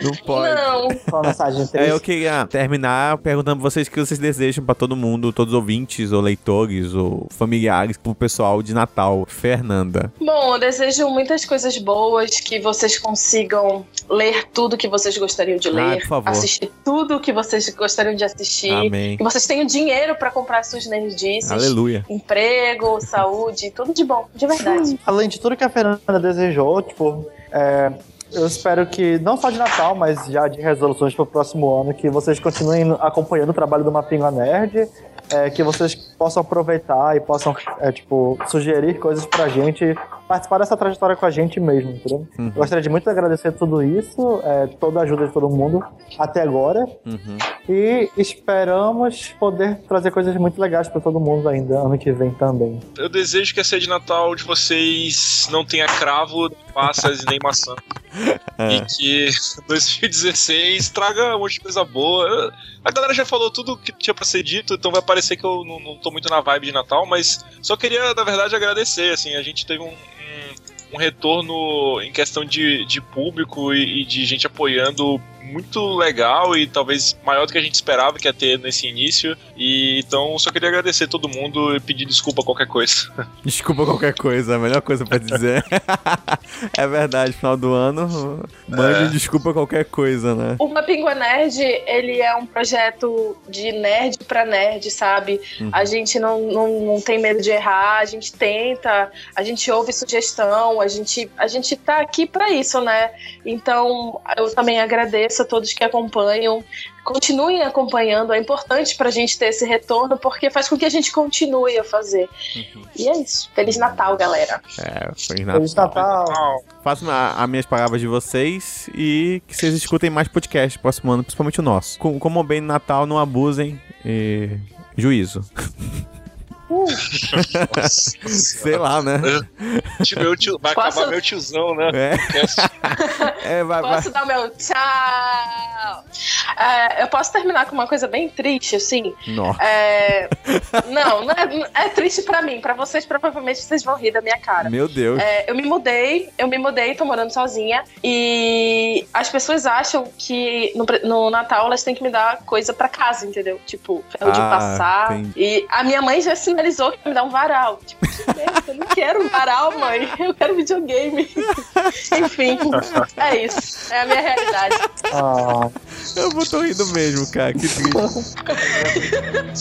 [SPEAKER 1] Não pode.
[SPEAKER 2] Não.
[SPEAKER 4] Uma mensagem triste.
[SPEAKER 1] É, eu queria terminar perguntando pra vocês o que vocês desejam pra todo mundo, todos os ouvintes, ou leitores, ou familiares, pro pessoal de Natal. Fernanda.
[SPEAKER 2] Bom, eu desejo muitas coisas boas, que vocês consigam ler tudo que vocês gostariam de
[SPEAKER 1] Ah,
[SPEAKER 2] ler,
[SPEAKER 1] por favor.
[SPEAKER 2] assistir tudo que vocês gostariam de assistir,
[SPEAKER 1] Amém.
[SPEAKER 2] que vocês tenham dinheiro pra comprar suas nerdices,
[SPEAKER 1] Aleluia.
[SPEAKER 2] emprego, saúde, tudo de bom, de verdade.
[SPEAKER 4] Além de tudo que a Fernanda desejou, tipo, é, eu espero que, não só de Natal, mas já de resoluções pro próximo ano, que vocês continuem acompanhando o trabalho do Mapinga Nerd, é, que vocês possam aproveitar e possam, é, tipo, sugerir coisas pra gente, participar dessa trajetória com a gente mesmo, entendeu?
[SPEAKER 1] Uhum.
[SPEAKER 4] Eu Gostaria de muito agradecer tudo isso, é, toda a ajuda de todo mundo até agora.
[SPEAKER 1] Uhum.
[SPEAKER 4] E esperamos poder trazer coisas muito legais pra todo mundo ainda ano que vem também.
[SPEAKER 3] Eu desejo que a ceia de Natal de vocês não tenha cravo, passas e nem maçã.
[SPEAKER 1] É.
[SPEAKER 3] E que 2016 traga um monte de coisa boa. A galera já falou tudo que tinha pra ser dito, então vai parecer que eu não, não tô muito na vibe de Natal, mas só queria, na verdade, agradecer. Assim, a gente teve um, um, retorno em questão de, de público e, e de gente apoiando muito legal e talvez maior do que a gente esperava que ia ter nesse início. E então só queria agradecer todo mundo e pedir desculpa qualquer coisa.
[SPEAKER 1] Desculpa qualquer coisa, a melhor coisa pra dizer. é verdade, final do ano, mande
[SPEAKER 3] É.
[SPEAKER 1] desculpa qualquer coisa, né?
[SPEAKER 2] O Mapingua Nerd, ele é um projeto de nerd pra nerd, sabe?
[SPEAKER 1] Uhum.
[SPEAKER 2] A gente não, não, não tem medo de errar, a gente tenta, a gente ouve sugestão, a gente, a gente tá aqui pra isso, né? Então, eu também agradeço agradeço a todos que acompanham. Continuem acompanhando, é importante pra gente ter esse retorno, porque faz com que a gente continue a fazer. E é isso. Feliz Natal, galera.
[SPEAKER 1] É,
[SPEAKER 4] Feliz Natal.
[SPEAKER 1] Façam a- as minhas palavras de vocês e que vocês escutem mais podcasts próximo ano, principalmente o nosso. Com- Como bem no Natal, não abusem e juízo. Sei lá, né?
[SPEAKER 3] Tipo, meu tio, vai
[SPEAKER 2] Posso-
[SPEAKER 3] acabar meu tiozão, né?
[SPEAKER 1] É. É, vai, vai.
[SPEAKER 2] Posso dar o meu tchau? É, eu posso terminar com uma coisa bem triste, assim?
[SPEAKER 1] Nossa.
[SPEAKER 2] É, não, não é, é triste pra mim. Pra vocês, provavelmente, vocês vão rir da minha cara.
[SPEAKER 1] Meu Deus.
[SPEAKER 2] É, eu me mudei, eu me mudei, tô morando sozinha. E as pessoas acham que no, no Natal elas têm que me dar coisa pra casa, entendeu? Tipo, ferro de
[SPEAKER 1] Ah,
[SPEAKER 2] passar.
[SPEAKER 1] entendi.
[SPEAKER 2] E a minha mãe já sinalizou que ia me dar um varal. Tipo, que merda, eu não quero um varal, mãe. Eu quero videogame. Enfim, é isso. É a minha realidade.
[SPEAKER 4] Ah,
[SPEAKER 1] Eu vou tô rindo mesmo, cara. Que triste.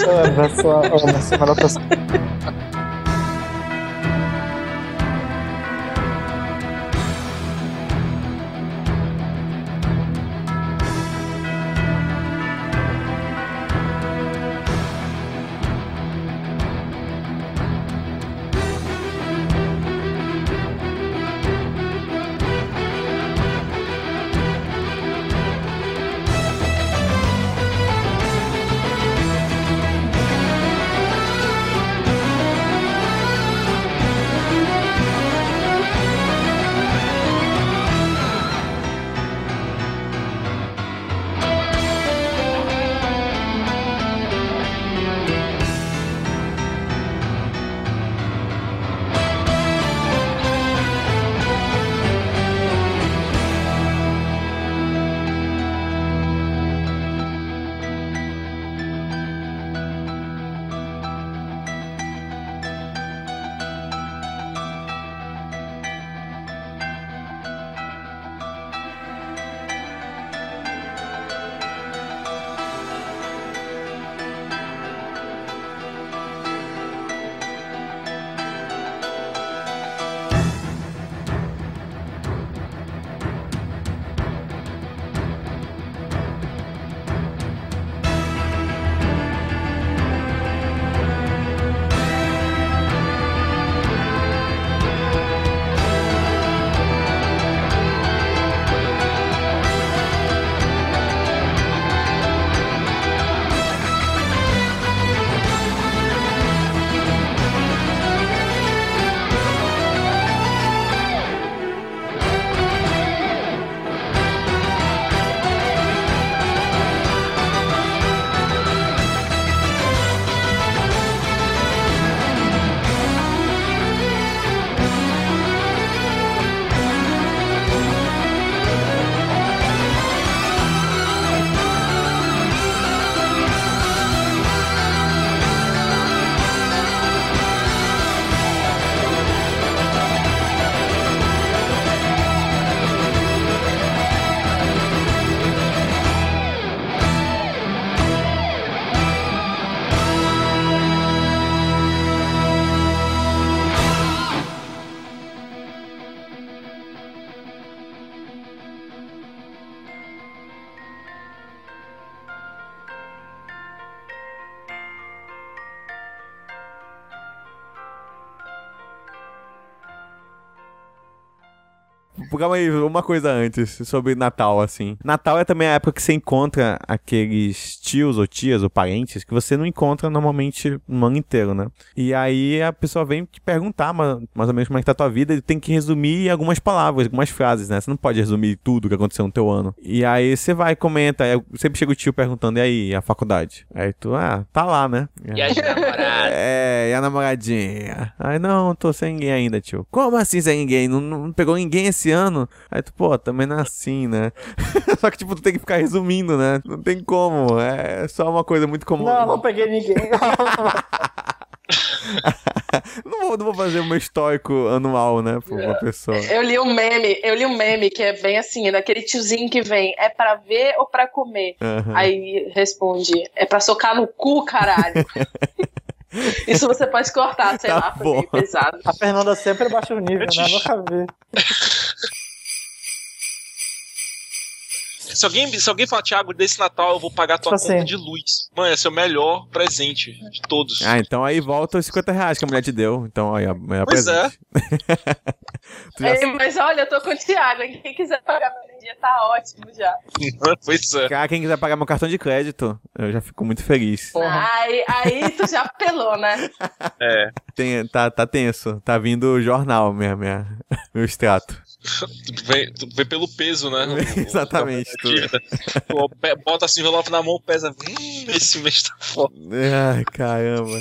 [SPEAKER 4] Ana, sua, Ana, semana passada.
[SPEAKER 1] Calma aí, uma coisa antes, sobre Natal, assim. Natal é também a época que você encontra aqueles tios ou tias ou parentes que você não encontra normalmente no ano inteiro, né? E aí a pessoa vem te perguntar ma- mais ou menos como é que tá a tua vida e tem que resumir algumas palavras, algumas frases, né? Você não pode resumir tudo que aconteceu no teu ano. E aí você vai e comenta, aí sempre chega o tio perguntando, e aí, a faculdade? Aí tu, ah, tá lá, né?
[SPEAKER 3] E as namoradas?
[SPEAKER 1] É, e a namoradinha? Aí, não, tô sem ninguém ainda, tio. Como assim sem ninguém? Não, não pegou ninguém esse ano? Aí tu, pô, também não é assim, né? Só que, tipo, tu tem que ficar resumindo, né? Não tem como. É só uma coisa muito comum.
[SPEAKER 4] Não, não peguei ninguém.
[SPEAKER 1] não, vou, não vou fazer o meu histórico anual, né, pra uma pessoa.
[SPEAKER 2] Eu li um meme, eu li um meme que é bem assim, daquele tiozinho que vem, é pra ver ou pra comer?
[SPEAKER 1] Aham.
[SPEAKER 2] Aí responde, é pra socar no cu, caralho. Isso você pode cortar, sei
[SPEAKER 1] Tá
[SPEAKER 2] lá,
[SPEAKER 1] bom.
[SPEAKER 2] pesado.
[SPEAKER 4] A Fernanda sempre baixa o nível, né? Nunca vi.
[SPEAKER 3] Se alguém, se alguém falar, Thiago, desse Natal eu vou pagar tua
[SPEAKER 4] Tipo
[SPEAKER 3] conta
[SPEAKER 4] assim.
[SPEAKER 3] de luz. Mano, esse é o melhor presente de todos.
[SPEAKER 1] Ah, então aí volta os 50 reais que a mulher te deu. Então aí, ó, melhor
[SPEAKER 3] Pois
[SPEAKER 1] presente. Tu já
[SPEAKER 2] É, mas olha, eu tô com o Thiago. hein? Quem quiser pagar minha energia tá ótimo já.
[SPEAKER 3] pois é.
[SPEAKER 1] Cara, quem quiser pagar meu cartão de crédito, eu já fico muito feliz.
[SPEAKER 2] Aí, aí tu já apelou, né?
[SPEAKER 3] É.
[SPEAKER 1] Tem, tá, tá tenso. Tá vindo o jornal, minha, minha, meu extrato.
[SPEAKER 3] Tu vê, vê pelo peso, né?
[SPEAKER 1] Exatamente.
[SPEAKER 3] O- Bota assim o envelope na mão, pesa. Hum, esse mês tá foda.
[SPEAKER 1] Ai, caramba.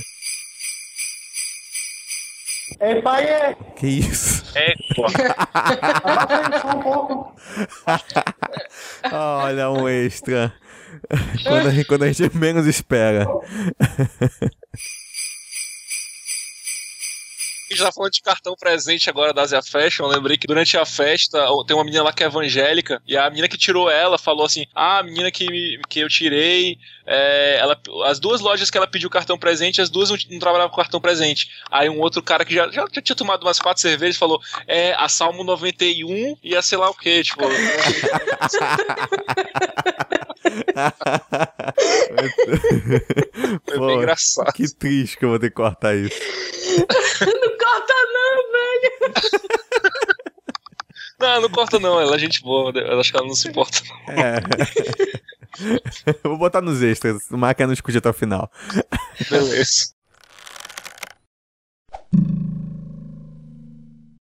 [SPEAKER 4] Ei, pai, é.
[SPEAKER 1] Que isso?
[SPEAKER 3] É, pô.
[SPEAKER 1] Olha um extra. Quando a, gente- quando a gente menos espera.
[SPEAKER 3] A gente tá falando de cartão presente agora da Asia Fashion. Eu lembrei que durante a festa tem uma menina lá que é evangélica. E a menina que tirou ela falou assim: Ah, a menina que, que eu tirei. é, ela, as duas lojas que ela pediu cartão presente, as duas não, não trabalhavam com cartão presente. Aí um outro cara que já, já, já tinha tomado umas quatro cervejas falou: É, a Salmo 91 e a sei lá o que. Tipo. Foi
[SPEAKER 1] Pô,
[SPEAKER 3] bem engraçado.
[SPEAKER 1] Que triste que eu vou ter que cortar isso.
[SPEAKER 2] Não corta não, velho.
[SPEAKER 3] Não, não corta não, ela é gente boa, eu acho que ela não se importa.
[SPEAKER 1] É. Eu vou botar nos extras, o Marca não escute até o final.
[SPEAKER 3] Beleza.